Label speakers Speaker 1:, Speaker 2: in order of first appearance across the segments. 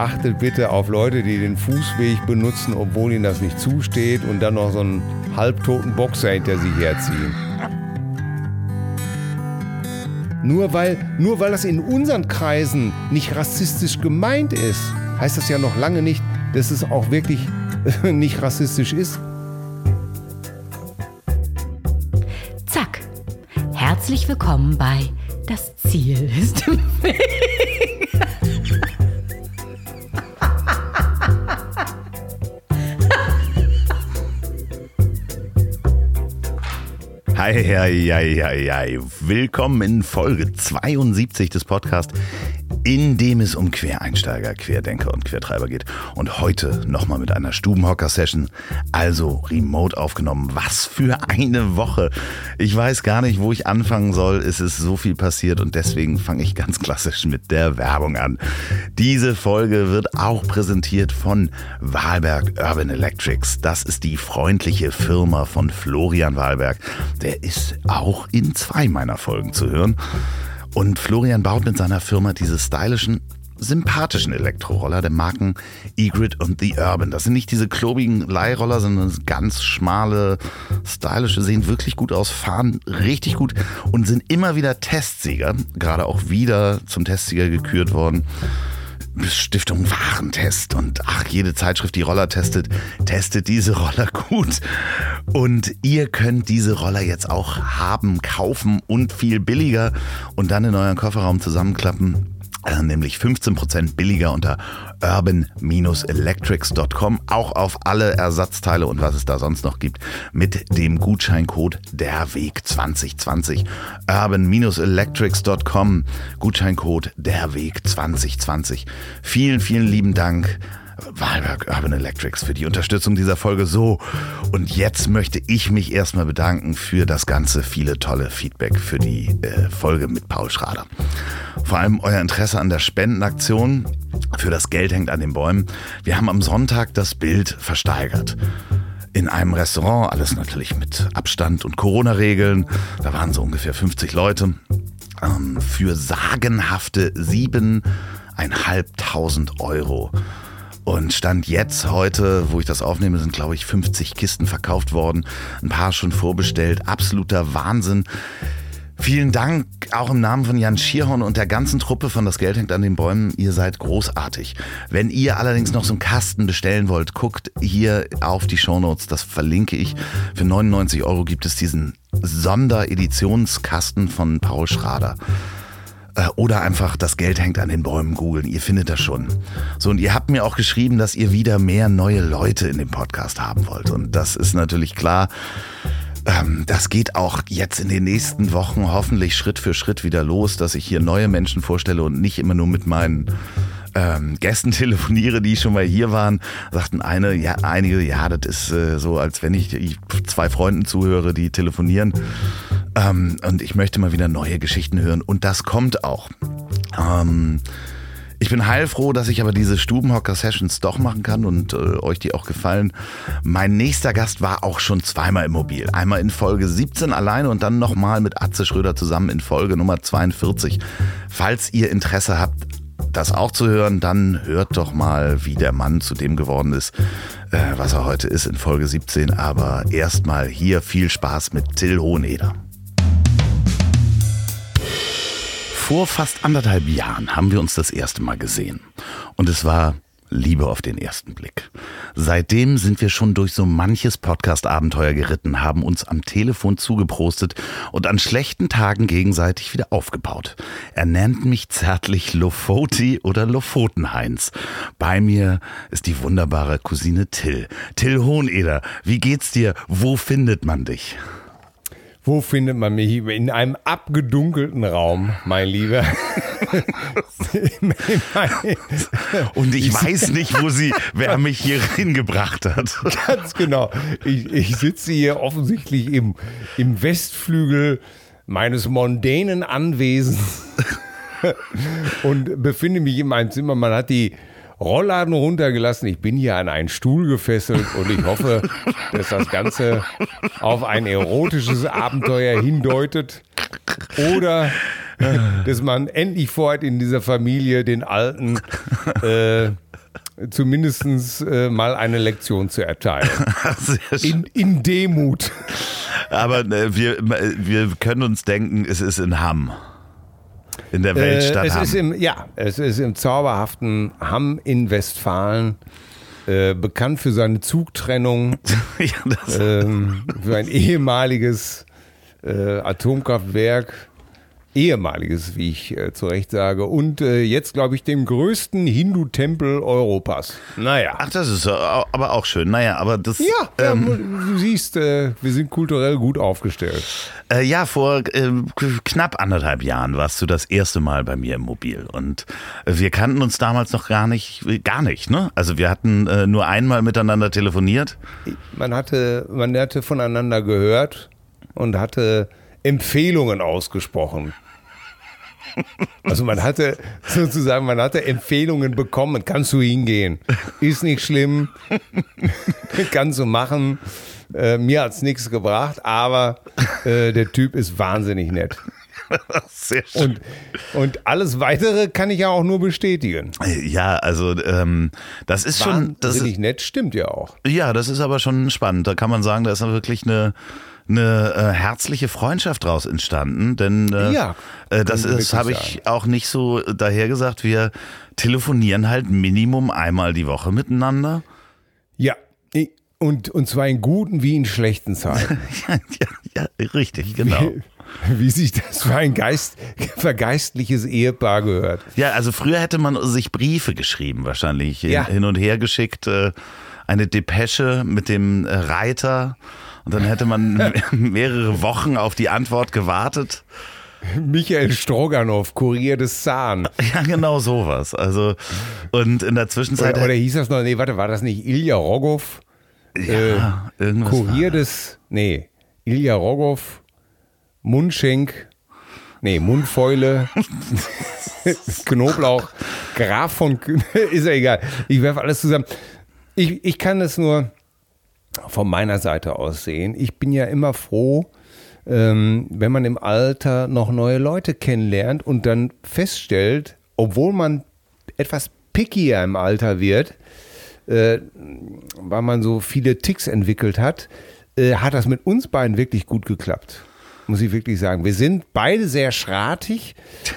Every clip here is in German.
Speaker 1: achtet bitte auf Leute, die den Fußweg benutzen, obwohl ihnen das nicht zusteht und dann noch so einen halbtoten Boxer hinter sich herziehen. Nur weil, nur weil das in unseren Kreisen nicht rassistisch gemeint ist, heißt das ja noch lange nicht, dass es auch wirklich nicht rassistisch ist.
Speaker 2: Zack. Herzlich willkommen bei Das Ziel ist im Weg.
Speaker 3: Hi, hi, hi, hi, hi. Willkommen in Folge 72 des Podcasts, in dem es um Quereinsteiger, Querdenker und Quertreiber geht. Und heute nochmal mit einer Stubenhocker-Session, also remote aufgenommen. Was für eine Woche. Ich weiß gar nicht, wo ich anfangen soll. Es ist so viel passiert und deswegen fange ich ganz klassisch mit der Werbung an. Diese Folge wird auch präsentiert von Wahlberg Urban Electrics. Das ist die freundliche Firma von Florian Wahlberg. Der ist auch in zwei meiner Folgen zu hören. Und Florian baut mit seiner Firma diese stylischen, sympathischen Elektroroller der Marken Egrid und The Urban. Das sind nicht diese klobigen Leihroller, sondern ganz schmale, stylische, sehen wirklich gut aus, fahren richtig gut und sind immer wieder Testsieger, gerade auch wieder zum Testsieger gekürt worden. Stiftung Warentest und ach, jede Zeitschrift, die Roller testet, testet diese Roller gut. Und ihr könnt diese Roller jetzt auch haben, kaufen und viel billiger und dann in euren Kofferraum zusammenklappen. Äh, nämlich 15% billiger unter urban-electrics.com, auch auf alle Ersatzteile und was es da sonst noch gibt, mit dem Gutscheincode derweg 2020. urban-electrics.com, Gutscheincode derweg 2020. Vielen, vielen lieben Dank. Wahlberg Urban Electrics für die Unterstützung dieser Folge so. Und jetzt möchte ich mich erstmal bedanken für das ganze viele tolle Feedback für die äh, Folge mit Paul Schrader. Vor allem euer Interesse an der Spendenaktion für das Geld hängt an den Bäumen. Wir haben am Sonntag das Bild versteigert in einem Restaurant, alles natürlich mit Abstand und Corona-Regeln. Da waren so ungefähr 50 Leute. Ähm, für sagenhafte siebeneinhalbtausend Euro. Und Stand jetzt, heute, wo ich das aufnehme, sind, glaube ich, 50 Kisten verkauft worden. Ein paar schon vorbestellt. Absoluter Wahnsinn. Vielen Dank auch im Namen von Jan Schierhorn und der ganzen Truppe von Das Geld hängt an den Bäumen. Ihr seid großartig. Wenn ihr allerdings noch so einen Kasten bestellen wollt, guckt hier auf die Shownotes. Das verlinke ich. Für 99 Euro gibt es diesen Sondereditionskasten von Paul Schrader. Äh, Oder einfach das Geld hängt an den Bäumen googeln. Ihr findet das schon. So, und ihr habt mir auch geschrieben, dass ihr wieder mehr neue Leute in dem Podcast haben wollt. Und das ist natürlich klar. Ähm, das geht auch jetzt in den nächsten Wochen hoffentlich Schritt für Schritt wieder los, dass ich hier neue Menschen vorstelle und nicht immer nur mit meinen ähm, Gästen telefoniere, die schon mal hier waren, sagten eine, ja, einige, ja, das ist äh, so, als wenn ich, ich zwei Freunden zuhöre, die telefonieren. Ähm, und ich möchte mal wieder neue Geschichten hören. Und das kommt auch. Ähm, ich bin heilfroh, dass ich aber diese Stubenhocker-Sessions doch machen kann und äh, euch die auch gefallen. Mein nächster Gast war auch schon zweimal im Mobil. Einmal in Folge 17 alleine und dann nochmal mit Atze Schröder zusammen in Folge Nummer 42. Falls ihr Interesse habt, das auch zu hören, dann hört doch mal, wie der Mann zu dem geworden ist, äh, was er heute ist in Folge 17. Aber erstmal hier viel Spaß mit Till Hoheneder. Vor fast anderthalb Jahren haben wir uns das erste Mal gesehen. Und es war Liebe auf den ersten Blick. Seitdem sind wir schon durch so manches Podcast-Abenteuer geritten, haben uns am Telefon zugeprostet und an schlechten Tagen gegenseitig wieder aufgebaut. Er nennt mich zärtlich Lofoti oder Lofotenheinz. Bei mir ist die wunderbare Cousine Till. Till Hoheneder, wie geht's dir? Wo findet man dich?
Speaker 1: Wo findet man mich? In einem abgedunkelten Raum, mein Lieber.
Speaker 3: Und ich weiß nicht, wo sie, wer mich hier hingebracht hat.
Speaker 1: Ganz genau. Ich, ich sitze hier offensichtlich im, im Westflügel meines mondänen Anwesens und befinde mich in meinem Zimmer. Man hat die Rollladen runtergelassen. Ich bin hier an einen Stuhl gefesselt und ich hoffe, dass das Ganze auf ein erotisches Abenteuer hindeutet. Oder dass man endlich vorhat, in dieser Familie den alten äh, zumindest äh, mal eine Lektion zu erteilen. In, in Demut.
Speaker 3: Aber äh, wir, äh, wir können uns denken, es ist in Hamm. In der
Speaker 1: Äh,
Speaker 3: Weltstadt
Speaker 1: es
Speaker 3: Hamm.
Speaker 1: ist im, ja, es ist im zauberhaften Hamm in Westfalen. Äh, bekannt für seine Zugtrennung,
Speaker 3: ja,
Speaker 1: ähm, für ein ehemaliges äh, Atomkraftwerk. Ehemaliges, wie ich äh, zu Recht sage. Und äh, jetzt, glaube ich, dem größten Hindu-Tempel Europas. Naja.
Speaker 3: ach, das ist äh, aber auch schön. Naja, aber das.
Speaker 1: Ja,
Speaker 3: ähm,
Speaker 1: ja, du siehst, äh, wir sind kulturell gut aufgestellt.
Speaker 3: Äh, ja, vor ähm, knapp anderthalb Jahren warst du das erste Mal bei mir im Mobil und äh, wir kannten uns damals noch gar nicht, gar nicht, ne? Also wir hatten nur einmal miteinander telefoniert.
Speaker 1: Man hatte, man hatte voneinander gehört und hatte Empfehlungen ausgesprochen. Also man hatte sozusagen, man hatte Empfehlungen bekommen, kannst du hingehen. Ist nicht schlimm, kannst du machen. Äh, mir hat's nichts gebracht, aber äh, der Typ ist wahnsinnig nett.
Speaker 3: Sehr schön.
Speaker 1: Und, und alles weitere kann ich ja auch nur bestätigen.
Speaker 3: Ja, also ähm, das ist schon, das
Speaker 1: Wahnsinnig nett, stimmt ja auch.
Speaker 3: ja, das ist aber schon spannend. Da kann man sagen, da ist wirklich eine eine äh, herzliche Freundschaft draus entstanden, denn äh,
Speaker 1: Ja,
Speaker 3: äh, das ist, habe ich auch nicht so dahergesagt. Wir telefonieren halt Minimum einmal die Woche miteinander.
Speaker 1: Ja, und, und zwar in guten wie in schlechten Zeiten.
Speaker 3: ja, ja, ja, richtig, genau.
Speaker 1: Wie, wie sich das für ein Geist, vergeistliches Ehepaar gehört.
Speaker 3: Ja, also früher hätte man sich Briefe geschrieben, wahrscheinlich hin-
Speaker 1: Ja.
Speaker 3: hin und her geschickt, äh, eine Depesche mit dem äh, Reiter und dann hätte man mehrere Wochen auf die Antwort gewartet.
Speaker 1: Michael Stroganow, Kurier des Zahn.
Speaker 3: Ja, genau sowas. Also und in der Zwischenzeit
Speaker 1: Oder, oder hieß das noch, nee, warte, war das nicht Ilja Rogow?
Speaker 3: ja, irgendwas
Speaker 1: Kurier des, nee, Ilja Rogow, Mundschenk, nee, Mundfäule, Knoblauch, Graf von, ist ja egal. Ich werfe alles zusammen. Ich, ich kann es nur von meiner Seite aus sehen. Ich bin ja immer froh, ähm, wenn man im Alter noch neue Leute kennenlernt und dann feststellt, obwohl man etwas pickier im Alter wird, äh, weil man so viele Ticks entwickelt hat, äh, hat das mit uns beiden wirklich gut geklappt. Muss ich wirklich sagen. Wir sind beide sehr schratig,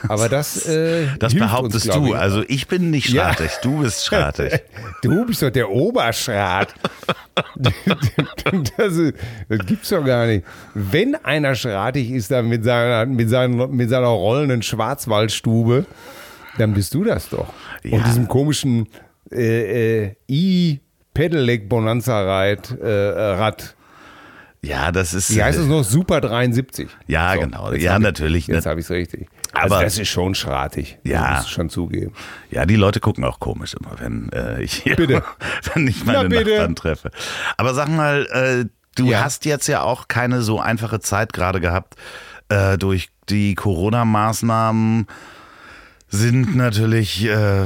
Speaker 1: aber das. Äh,
Speaker 3: Das behauptest
Speaker 1: uns,
Speaker 3: du.
Speaker 1: ich.
Speaker 3: Also ich bin nicht
Speaker 1: Ja.
Speaker 3: schratig, du bist schratig.
Speaker 1: Du bist doch der Oberschrat. Das, ist, das gibt's doch gar nicht. Wenn einer schratig ist, dann mit seiner, mit seiner, mit seiner rollenden Schwarzwaldstube, dann bist du das doch.
Speaker 3: Ja.
Speaker 1: Und diesem komischen äh, äh, i-Pedelec-Bonanza-Rad. Äh, Rad.
Speaker 3: Ja, das ist.
Speaker 1: Wie heißt es noch? Super 73.
Speaker 3: Ja, genau.
Speaker 1: jetzt
Speaker 3: Ja,
Speaker 1: ich-
Speaker 3: natürlich.
Speaker 1: Jetzt habe ich es richtig.
Speaker 3: Aber-
Speaker 1: also das ist schon schratig.
Speaker 3: Ja.
Speaker 1: Das schon zugeben.
Speaker 3: Ja, die Leute gucken auch komisch immer, wenn äh, ich hier,
Speaker 1: Bitte.
Speaker 3: wenn ich meine
Speaker 1: Na.
Speaker 3: Nachbarn treffe. Aber sag mal, äh, du
Speaker 1: Ja.
Speaker 3: hast jetzt ja auch keine so einfache Zeit gerade gehabt äh, durch die Corona-Maßnahmen. Sind natürlich, äh,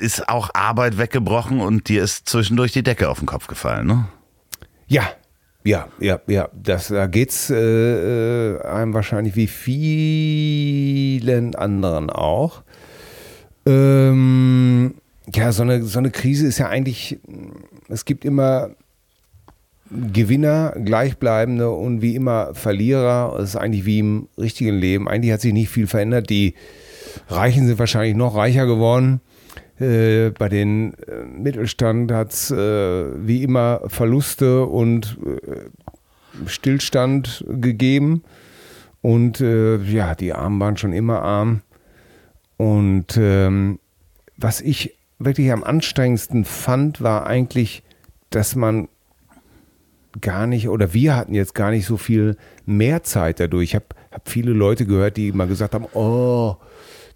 Speaker 3: ist auch Arbeit weggebrochen und dir ist zwischendurch die Decke auf den Kopf gefallen, ne?
Speaker 1: Ja, ja, ja, ja. Das, da geht's äh, äh, einem wahrscheinlich wie vielen anderen auch. Ähm, ja, so eine, so eine Krise ist ja eigentlich, es gibt immer Gewinner, Gleichbleibende und wie immer Verlierer. Es ist eigentlich wie im richtigen Leben. Eigentlich hat sich nicht viel verändert. Die Reichen sind wahrscheinlich noch reicher geworden. Äh, bei den äh, Mittelstand hat es äh, wie immer Verluste und äh, Stillstand gegeben. Und ja, die Armen waren schon immer arm. Und ähm, was ich wirklich am anstrengendsten fand, war eigentlich, dass man gar nicht, oder wir hatten jetzt gar nicht so viel mehr Zeit dadurch. Ich habe hab viele Leute gehört, die mal gesagt haben, oh,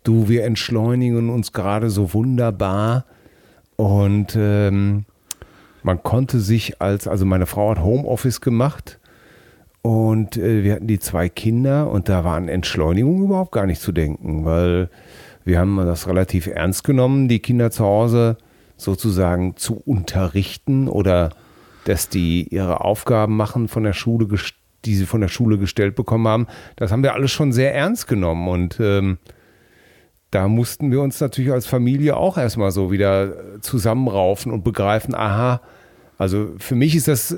Speaker 1: du, wir entschleunigen uns gerade so wunderbar. Und ähm, man konnte sich als, also meine Frau hat Homeoffice gemacht und äh, wir hatten die zwei Kinder und da war an Entschleunigung überhaupt gar nicht zu denken, weil wir haben das relativ ernst genommen, die Kinder zu Hause sozusagen zu unterrichten oder dass die ihre Aufgaben machen von der Schule, die sie von der Schule gestellt bekommen haben. Das haben wir alles schon sehr ernst genommen und ähm, da mussten wir uns natürlich als Familie auch erstmal so wieder zusammenraufen und begreifen, aha, also für mich ist das äh,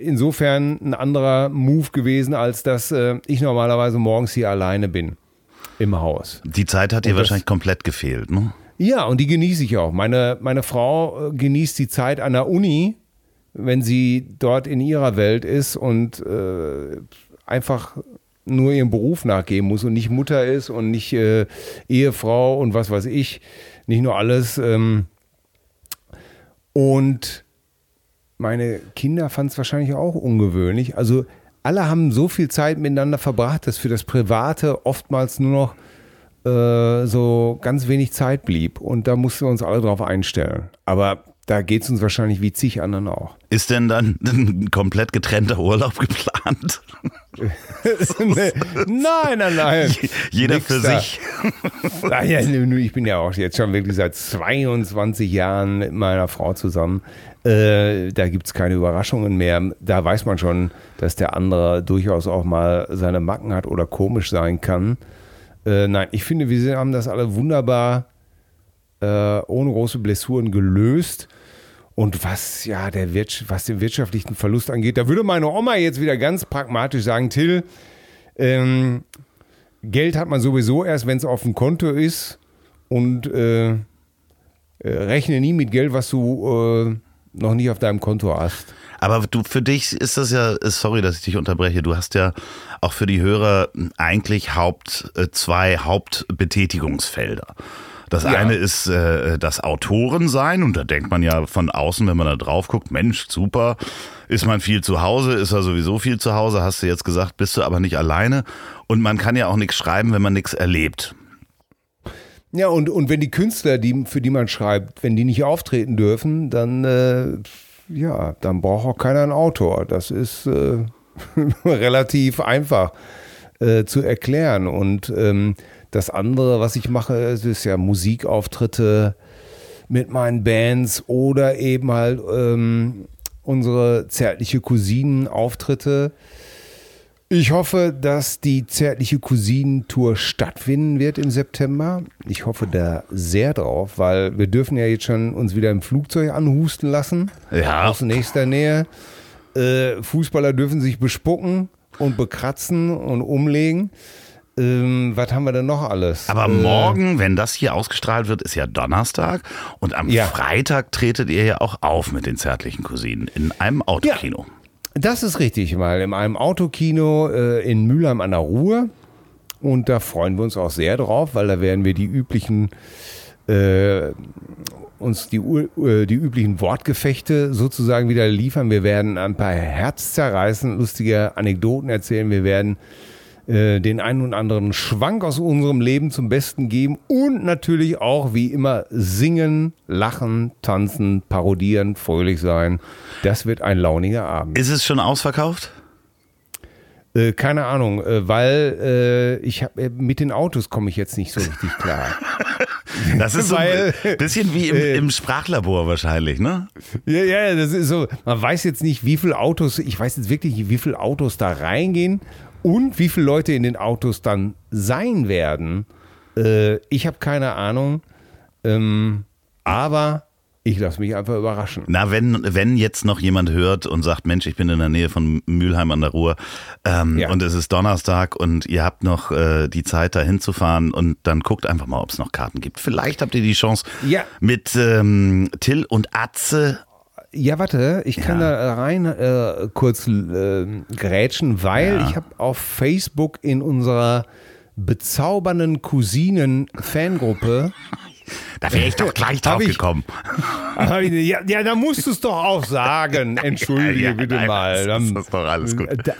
Speaker 1: insofern ein anderer Move gewesen, als dass äh, ich normalerweise morgens hier alleine bin im Haus.
Speaker 3: Die Zeit hat dir
Speaker 1: Und das-
Speaker 3: wahrscheinlich komplett gefehlt, ne?
Speaker 1: Ja, und die genieße ich auch. Meine, meine Frau äh, genießt die Zeit an der Uni, wenn sie dort in ihrer Welt ist und äh, einfach nur ihrem Beruf nachgehen muss und nicht Mutter ist und nicht äh, Ehefrau und was weiß ich, nicht nur alles. Ähm, und meine Kinder fanden es wahrscheinlich auch ungewöhnlich. Also alle haben so viel Zeit miteinander verbracht, dass für das Private oftmals nur noch äh, so ganz wenig Zeit blieb. Und da mussten wir uns alle drauf einstellen. Aber da geht es uns wahrscheinlich wie zig anderen auch.
Speaker 3: Ist denn dann ein komplett getrennter Urlaub geplant?
Speaker 1: Nee, nein, nein, nein.
Speaker 3: Jeder
Speaker 1: Nix
Speaker 3: für
Speaker 1: da.
Speaker 3: sich.
Speaker 1: Naja, ich bin ja auch jetzt schon wirklich seit 22 Jahren mit meiner Frau zusammen. Äh, da gibt es keine Überraschungen mehr. Da weiß man schon, dass der andere durchaus auch mal seine Macken hat oder komisch sein kann. Äh, nein, ich finde, wir haben das alle wunderbar äh, ohne große Blessuren gelöst. Und was ja der Wirtsch was den wirtschaftlichen Verlust angeht, da würde meine Oma jetzt wieder ganz pragmatisch sagen, Till, ähm, Geld hat man sowieso erst, wenn es auf dem Konto ist und äh, äh, rechne nie mit Geld, was du äh, noch nicht auf deinem Konto hast.
Speaker 3: Aber du, für dich ist das ja, sorry, dass ich dich unterbreche, du hast ja auch für die Hörer eigentlich Haupt, äh, zwei Hauptbetätigungsfelder. Das
Speaker 1: Ja.
Speaker 3: eine ist äh, das Autorensein und da denkt man ja von außen, wenn man da drauf guckt, Mensch, super, ist man viel zu Hause, ist er sowieso viel zu Hause, hast du jetzt gesagt, bist du aber nicht alleine und man kann ja auch nichts schreiben, wenn man nichts erlebt.
Speaker 1: Ja, und, und wenn die Künstler, die, für die man schreibt, wenn die nicht auftreten dürfen, dann, äh, ja, dann braucht auch keiner einen Autor. Das ist äh, relativ einfach äh, zu erklären. Und ähm, das andere, was ich mache, ist ja Musikauftritte mit meinen Bands oder eben halt ähm, unsere zärtliche Cousinen-Auftritte. Ich hoffe, dass die zärtliche Cousinen-Tour stattfinden wird im September. Ich hoffe da sehr drauf, weil wir dürfen ja jetzt schon uns wieder im Flugzeug anhusten lassen.
Speaker 3: Ja.
Speaker 1: Aus nächster Nähe. Äh, Fußballer dürfen sich bespucken und bekratzen und umlegen. Ähm, was haben wir denn noch alles?
Speaker 3: Aber
Speaker 1: Äh,
Speaker 3: morgen, wenn das hier ausgestrahlt wird, ist ja Donnerstag und am
Speaker 1: Ja.
Speaker 3: Freitag tretet ihr ja auch auf mit den zärtlichen Cousinen in einem Autokino.
Speaker 1: Das ist richtig, mal in einem Autokino äh, in Mülheim an der Ruhr. Und da freuen wir uns auch sehr drauf, weil da werden wir die üblichen, äh, uns die, äh, die üblichen Wortgefechte sozusagen wieder liefern. Wir werden ein paar herzzerreißend lustige Anekdoten erzählen. Wir werden äh, den einen und anderen Schwank aus unserem Leben zum Besten geben und natürlich auch wie immer singen, lachen, tanzen, parodieren, fröhlich sein. Das wird ein launiger Abend.
Speaker 3: Ist es schon ausverkauft?
Speaker 1: Äh, keine Ahnung, äh, weil ich hab, mit den Autos komme ich jetzt nicht so richtig klar.
Speaker 3: Das ist so ein bisschen wie im, im Sprachlabor wahrscheinlich, ne?
Speaker 1: ja, ja, das ist so. Man weiß jetzt nicht, wie viele Autos, ich weiß jetzt wirklich nicht, wie viele Autos da reingehen und wie viele Leute in den Autos dann sein werden. Äh, ich habe keine Ahnung. Ähm, aber ich lasse mich einfach überraschen.
Speaker 3: Na, wenn, wenn jetzt noch jemand hört und sagt, Mensch, ich bin in der Nähe von Mülheim an der Ruhr ähm,
Speaker 1: Ja.
Speaker 3: und es ist Donnerstag und ihr habt noch äh, die Zeit, da hinzufahren und dann guckt einfach mal, ob es noch Karten gibt. Vielleicht habt ihr die Chance
Speaker 1: Ja.
Speaker 3: mit ähm, Till und Atze.
Speaker 1: Ja, warte, ich kann
Speaker 3: Ja.
Speaker 1: da rein äh, kurz äh, grätschen, weil
Speaker 3: Ja.
Speaker 1: ich habe auf Facebook in unserer bezaubernden Cousinen-Fangruppe
Speaker 3: Da wäre ich doch gleich drauf
Speaker 1: ich-
Speaker 3: gekommen.
Speaker 1: ich- ja, ja, da musst du es doch auch sagen. Entschuldige
Speaker 3: Ja,
Speaker 1: bitte
Speaker 3: nein,
Speaker 1: mal.
Speaker 3: das ist- das ist doch alles gut.
Speaker 1: Da,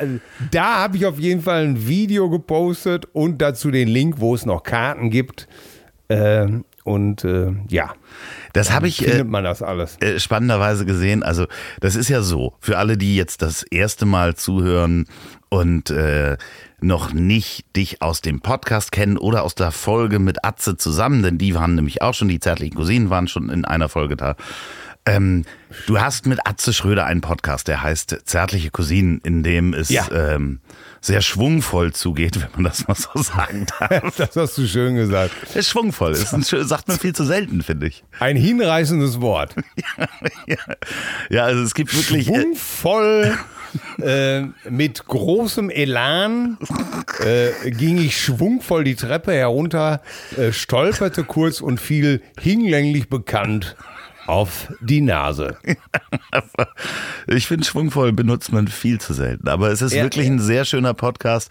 Speaker 1: da habe ich auf jeden Fall ein Video gepostet und dazu den Link, wo es noch Karten gibt. Ähm, und äh, ja,
Speaker 3: Das habe ich. Äh,
Speaker 1: findet man das alles.
Speaker 3: äh, spannenderweise gesehen. Also das ist ja so, für alle, die jetzt das erste Mal zuhören und äh, noch nicht dich aus dem Podcast kennen oder aus der Folge mit Atze zusammen, denn die waren nämlich auch schon, die zärtlichen Cousinen waren schon in einer Folge da. Ähm, du hast mit Atze Schröder einen Podcast, der heißt Zärtliche Cousinen, in dem es
Speaker 1: Ja.
Speaker 3: ähm, sehr schwungvoll zugeht, wenn man das mal so sagen darf.
Speaker 1: Das hast du schön gesagt.
Speaker 3: Ist schwungvoll, ist ein, sagt man viel zu selten, finde ich.
Speaker 1: Ein hinreißendes Wort.
Speaker 3: Ja, also es gibt wirklich. Äh,
Speaker 1: Schwungvoll, äh, mit großem Elan äh, ging ich schwungvoll die Treppe herunter, äh, stolperte kurz und fiel hinlänglich bekannt auf die Nase.
Speaker 3: ich finde, schwungvoll benutzt man viel zu selten. Aber es ist
Speaker 1: Ja,
Speaker 3: wirklich
Speaker 1: ja.
Speaker 3: ein sehr schöner Podcast.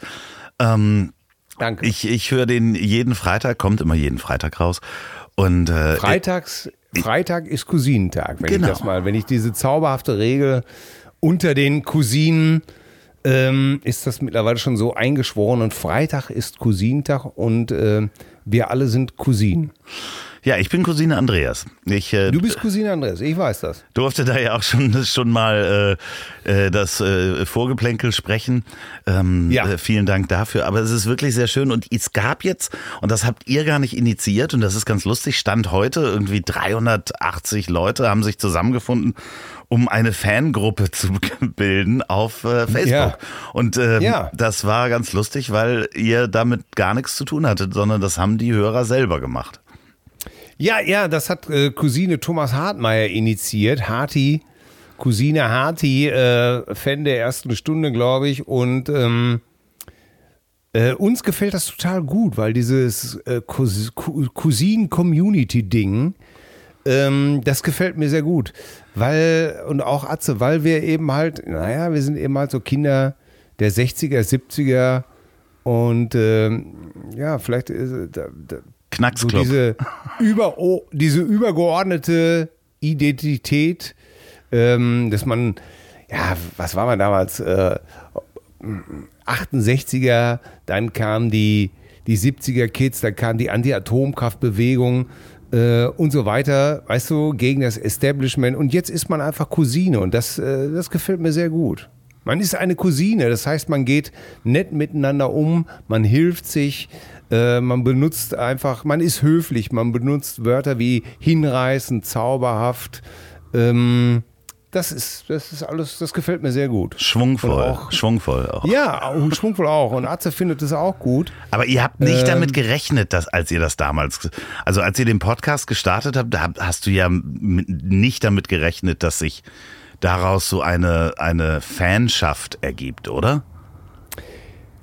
Speaker 3: Ähm,
Speaker 1: Danke.
Speaker 3: ich ich höre den jeden Freitag, kommt immer jeden Freitag raus. Und äh,
Speaker 1: Freitags, Freitag ist Cousinentag, wenn
Speaker 3: Genau.
Speaker 1: ich das mal, wenn ich diese zauberhafte Regel unter den Cousinen ähm, ist das mittlerweile schon so eingeschworen und Freitag ist Cousinentag und äh, wir alle sind Cousinen.
Speaker 3: Ja, ich bin Cousine Andreas. Ich äh,
Speaker 1: Du bist Cousine Andreas, ich weiß das.
Speaker 3: durfte da ja auch schon, schon mal äh, äh, das äh, Vorgeplänkel sprechen. Ähm,
Speaker 1: Ja.
Speaker 3: äh, vielen Dank dafür. Aber es ist wirklich sehr schön. Und es gab jetzt, und das habt ihr gar nicht initiiert, und das ist ganz lustig, Stand heute, irgendwie 380 Leute haben sich zusammengefunden, um eine Fangruppe zu bilden auf äh, Facebook.
Speaker 1: Ja.
Speaker 3: Und ähm,
Speaker 1: Ja.
Speaker 3: das war ganz lustig, weil ihr damit gar nichts zu tun hattet, sondern das haben die Hörer selber gemacht.
Speaker 1: Ja, ja, das hat äh, Cousine Thomas Hartmeier initiiert. Harti, Cousine Harti, äh, Fan der ersten Stunde, glaube ich. Und ähm, äh, uns gefällt das total gut, weil dieses äh, Cous- Cou- Cousinen-Community-Ding, ähm, das gefällt mir sehr gut. Weil, und auch Atze, weil wir eben halt, naja, wir sind eben halt so Kinder der 60er, 70er und ähm, ja, vielleicht ist, da, da, so
Speaker 3: Knacksclub.
Speaker 1: diese, über, diese übergeordnete Identität, ähm, dass man, ja, was war man damals? Äh, 68er, dann kamen die, die 70er Kids, dann kam die Anti-Atomkraftbewegung äh, und so weiter, weißt du, gegen das Establishment. Und jetzt ist man einfach Cousine und das, äh, das gefällt mir sehr gut. Man ist eine Cousine, das heißt, man geht nett miteinander um, man hilft sich, äh, man benutzt einfach, man ist höflich, man benutzt Wörter wie hinreißend, zauberhaft. Ähm, das ist, das ist alles, das gefällt mir sehr gut.
Speaker 3: Schwungvoll.
Speaker 1: Auch-
Speaker 3: Schwungvoll auch.
Speaker 1: Ja, und schwungvoll auch. Und Atze findet es auch gut.
Speaker 3: Aber ihr habt nicht
Speaker 1: Ähm.
Speaker 3: damit gerechnet, dass, als ihr das damals, also als ihr den Podcast gestartet habt, da hast du ja nicht damit gerechnet, dass sich daraus so eine, eine Fanschaft ergibt, oder?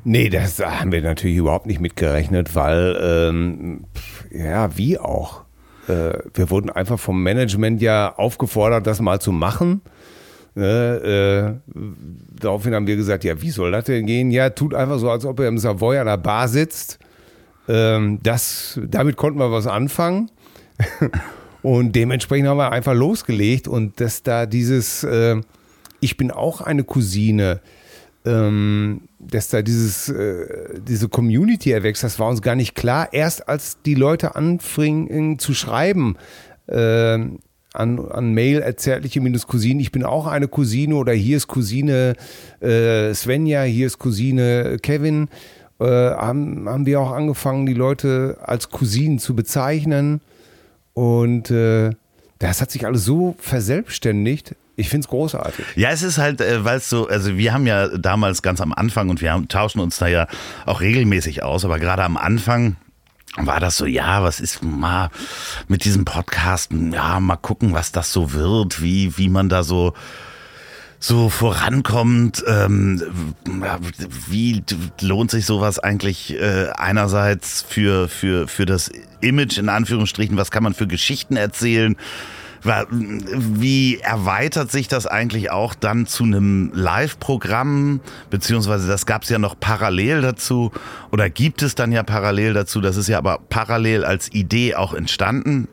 Speaker 1: Nee, das haben wir natürlich überhaupt nicht mitgerechnet, weil, ähm, ja, wie auch. Äh, wir wurden einfach vom Management ja aufgefordert, das mal zu machen. Ne, äh, daraufhin haben wir gesagt, ja, wie soll das denn gehen? Ja, tut einfach so, als ob er im Savoy an der Bar sitzt. Ähm, das, damit konnten wir was anfangen. Und dementsprechend haben wir einfach losgelegt und dass da dieses, äh, ich bin auch eine Cousine, ähm, dass da dieses, äh, diese Community erwächst, das war uns gar nicht klar. Erst als die Leute anfingen zu schreiben, ähm, an, an Mail erzärtliche minus Cousine, ich bin auch eine Cousine oder hier ist Cousine äh, Svenja, hier ist Cousine Kevin, äh, haben, haben wir auch angefangen, die Leute als Cousinen zu bezeichnen. Und äh, das hat sich alles so verselbstständigt. Ich finde es großartig.
Speaker 3: Ja, es ist halt, äh, weil es so, also wir haben ja damals ganz am Anfang und wir haben, tauschen uns da ja auch regelmäßig aus, aber gerade am Anfang war das so, ja, was ist mal mit diesem Podcast, ja, mal gucken, was das so wird, wie, wie man da so so vorankommt, ähm, wie lohnt sich sowas eigentlich äh, einerseits für, für, für das Image in Anführungsstrichen, was kann man für Geschichten erzählen, wie erweitert sich das eigentlich auch dann zu einem Live-Programm, beziehungsweise das gab es ja noch parallel dazu oder gibt es dann ja parallel dazu, das ist ja aber parallel als Idee auch entstanden.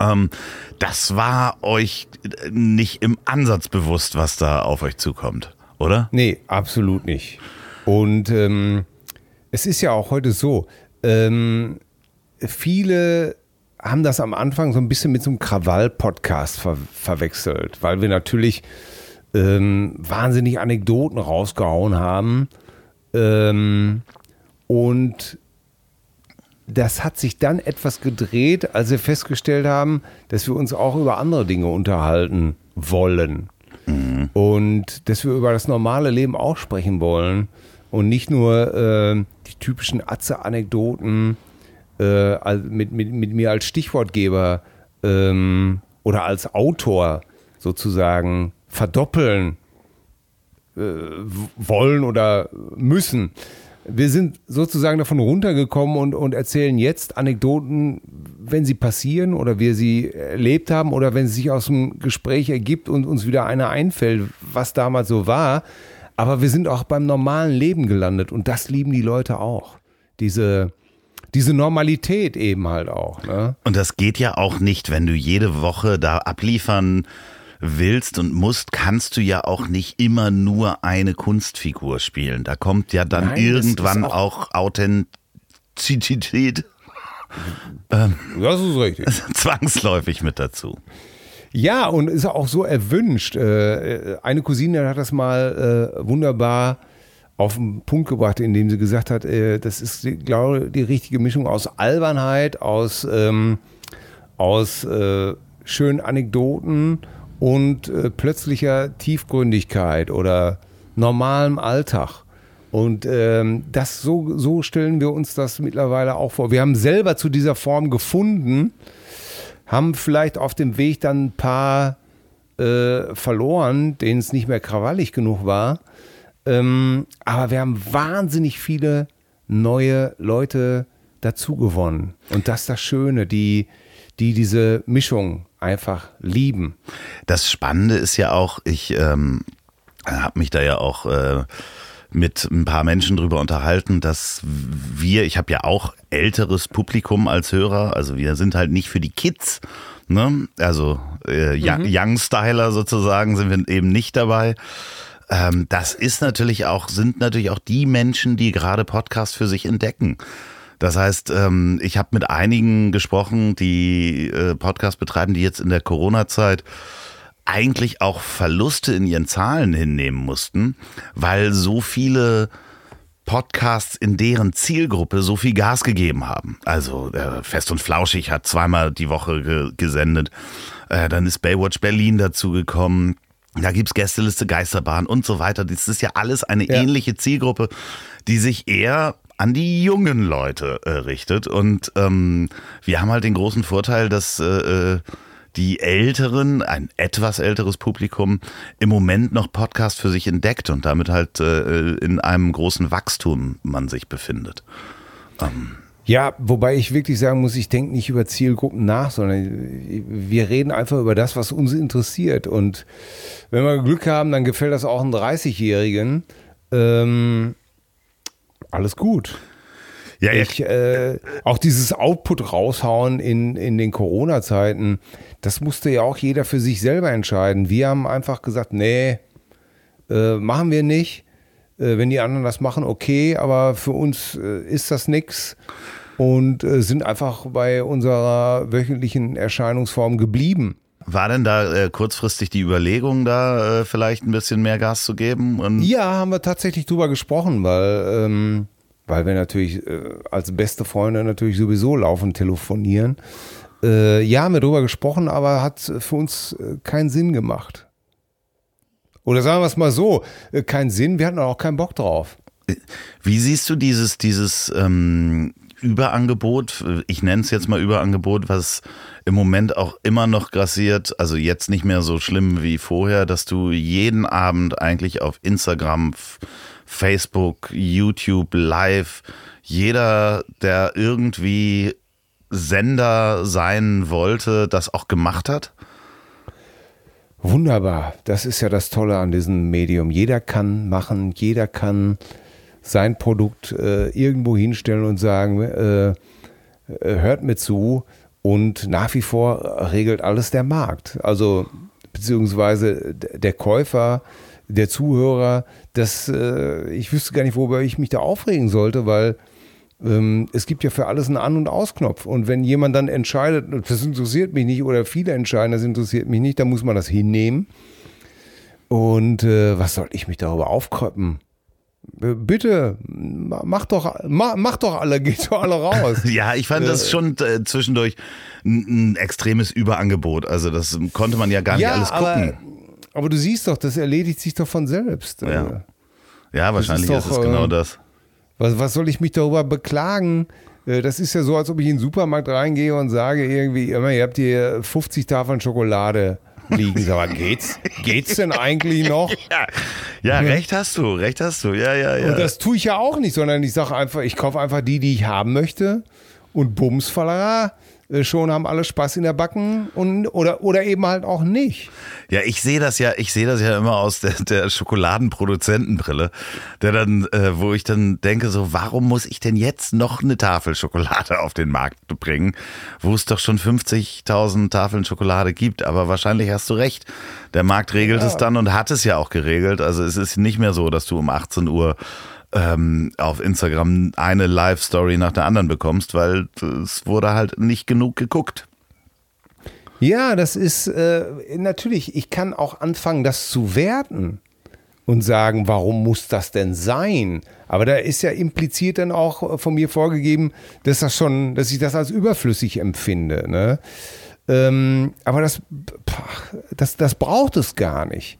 Speaker 3: Ähm, das war euch nicht im Ansatz bewusst, was da auf euch zukommt, oder?
Speaker 1: Nee, absolut nicht. Und ähm, es ist ja auch heute so, ähm, viele haben das am Anfang so ein bisschen mit so einem Krawall-Podcast ver verwechselt, weil wir natürlich ähm, wahnsinnig Anekdoten rausgehauen haben. Ähm, und das hat sich dann etwas gedreht, als wir festgestellt haben, dass wir uns auch über andere Dinge unterhalten wollen. Mhm. Und dass wir über das normale Leben auch sprechen wollen und nicht nur äh, die typischen Atze-Anekdoten äh, mit, mit, mit mir als Stichwortgeber ähm, oder als Autor sozusagen verdoppeln äh, wollen oder müssen. Wir sind sozusagen davon runtergekommen und, und erzählen jetzt Anekdoten, wenn sie passieren oder wir sie erlebt haben oder wenn es sich aus dem Gespräch ergibt und uns wieder einer einfällt, was damals so war. Aber wir sind auch beim normalen Leben gelandet und das lieben die Leute auch. Diese, diese Normalität eben halt auch. Ne?
Speaker 3: Und das geht ja auch nicht, wenn du jede Woche da abliefern willst und musst, kannst du ja auch nicht immer nur eine Kunstfigur spielen. Da kommt ja dann Nein, irgendwann auch, auch Authentizität.
Speaker 1: Ähm, das ist richtig.
Speaker 3: Zwangsläufig mit dazu.
Speaker 1: Ja, und ist auch so erwünscht. Äh, eine Cousine hat das mal äh, wunderbar auf den Punkt gebracht, indem sie gesagt hat, äh, das ist, glaube ich, die richtige Mischung aus Albernheit, aus, ähm, aus äh, schönen Anekdoten und äh, plötzlicher Tiefgründigkeit oder normalem Alltag. Und ähm, das so, so stellen wir uns das mittlerweile auch vor. Wir haben selber zu dieser Form gefunden, haben vielleicht auf dem Weg dann ein paar äh, verloren, denen es nicht mehr krawallig genug war. Ähm, aber wir haben wahnsinnig viele neue Leute dazu gewonnen. Und das ist das Schöne, die, die diese Mischung einfach lieben.
Speaker 3: Das Spannende ist ja auch, ich ähm, habe mich da ja auch äh, mit ein paar Menschen drüber unterhalten, dass wir, ich habe ja auch älteres Publikum als Hörer, also wir sind halt nicht für die Kids, ne? also äh, mhm. Young Styler sozusagen sind wir eben nicht dabei. Ähm, das ist natürlich auch, sind natürlich auch die Menschen, die gerade Podcast für sich entdecken. Das heißt, ähm, ich habe mit einigen gesprochen, die äh, Podcast betreiben, die jetzt in der Corona-Zeit eigentlich auch Verluste in ihren Zahlen hinnehmen mussten, weil so viele Podcasts in deren Zielgruppe so viel Gas gegeben haben. Also äh, Fest und Flauschig hat zweimal die Woche ge gesendet. Äh, dann ist Baywatch Berlin dazugekommen. Da gibt's Gästeliste Geisterbahn und so weiter. Das ist ja alles eine ja. ähnliche Zielgruppe, die sich eher an die jungen Leute äh, richtet. Und ähm, wir haben halt den großen Vorteil, dass äh, äh, die Älteren, ein etwas älteres Publikum, im Moment noch Podcast für sich entdeckt und damit halt äh, in einem großen Wachstum man sich befindet.
Speaker 1: Ähm. Ja, wobei ich wirklich sagen muss, ich denke nicht über Zielgruppen nach, sondern wir reden einfach über das, was uns interessiert. Und wenn wir Glück haben, dann gefällt das auch einem 30-Jährigen. Ähm, alles gut. Ja, ich, äh, auch dieses Output raushauen in, in den Corona-Zeiten, das musste ja auch jeder für sich selber entscheiden. Wir haben einfach gesagt, nee, äh, machen wir nicht. Äh, wenn die anderen das machen, okay, aber für uns äh, ist das nichts und äh, sind einfach bei unserer wöchentlichen Erscheinungsform geblieben.
Speaker 3: War denn da äh, kurzfristig die Überlegung, da äh, vielleicht ein bisschen mehr Gas zu geben?
Speaker 1: Und ja, haben wir tatsächlich drüber gesprochen, weil, ähm, weil wir natürlich äh, als beste Freunde natürlich sowieso laufend telefonieren. Ja, haben wir drüber gesprochen, aber hat für uns keinen Sinn gemacht. Oder sagen wir es mal so, äh, keinen Sinn, wir hatten auch keinen Bock drauf.
Speaker 3: Wie siehst du dieses, dieses ähm, Überangebot, ich nenne es jetzt mal Überangebot, was im Moment auch immer noch grassiert, also jetzt nicht mehr so schlimm wie vorher, dass du jeden Abend eigentlich auf Instagram, Facebook, YouTube, Live, jeder, der irgendwie Sender sein wollte, das auch gemacht hat?
Speaker 1: Wunderbar. Das ist ja das Tolle an diesem Medium. Jeder kann machen, jeder kann sein Produkt äh, irgendwo hinstellen und sagen, äh, äh, hört mir zu. Und nach wie vor regelt alles der Markt. Also beziehungsweise der Käufer, der Zuhörer, das, äh, ich wüsste gar nicht, worüber ich mich da aufregen sollte, weil es gibt ja für alles einen An- und Ausknopf. Und wenn jemand dann entscheidet, das interessiert mich nicht, oder viele entscheiden, das interessiert mich nicht, dann muss man das hinnehmen. Und äh, was soll ich mich darüber aufkroppen? Äh, Bitte, ma- mach doch, ma, mach doch alle, geht doch alle raus.
Speaker 3: Ja, ich fand das schon äh, zwischendurch ein, ein extremes Überangebot. Also das konnte man ja gar nicht alles gucken.
Speaker 1: aber, aber du siehst doch, das erledigt sich doch von selbst.
Speaker 3: Ja.
Speaker 1: Äh,
Speaker 3: ja, wahrscheinlich ist,
Speaker 1: ist doch,
Speaker 3: es genau
Speaker 1: äh,
Speaker 3: das.
Speaker 1: Was, was soll ich mich darüber beklagen? Äh, Das ist ja so, als ob ich in den Supermarkt reingehe und sage irgendwie, immer, ihr habt hier 50 Tafeln Schokolade liegen. Sag mal, geht's, geht's denn eigentlich noch?
Speaker 3: Ja, ja, recht hast du, recht hast du. Ja, ja, ja.
Speaker 1: Und das tue ich ja auch nicht, sondern ich sage einfach, ich kaufe einfach die, die ich haben möchte und bums, falala, äh, schon haben alle Spaß in der Backen und, oder, oder eben halt auch nicht.
Speaker 3: Ja, ich sehe das ja, ich sehe das ja immer aus der, der Schokoladenproduzentenbrille, der dann, äh, wo ich dann denke, so, warum muss ich denn jetzt noch eine Tafel Schokolade auf den Markt bringen, wo es doch schon 50.000 Tafeln Schokolade gibt? Aber wahrscheinlich hast du recht. Der Markt regelt es dann und hat es ja auch geregelt. Also es ist nicht mehr so, dass du um 18 Uhr ähm, auf Instagram eine Live-Story nach der anderen bekommst, weil es wurde halt nicht genug geguckt.
Speaker 1: Ja, das ist äh, natürlich, ich kann auch anfangen, das zu werten und sagen, warum muss das denn sein? Aber da ist ja impliziert dann auch von mir vorgegeben, dass das schon, dass ich das als überflüssig empfinde. Ne? Ähm, aber das, das, das braucht es gar nicht.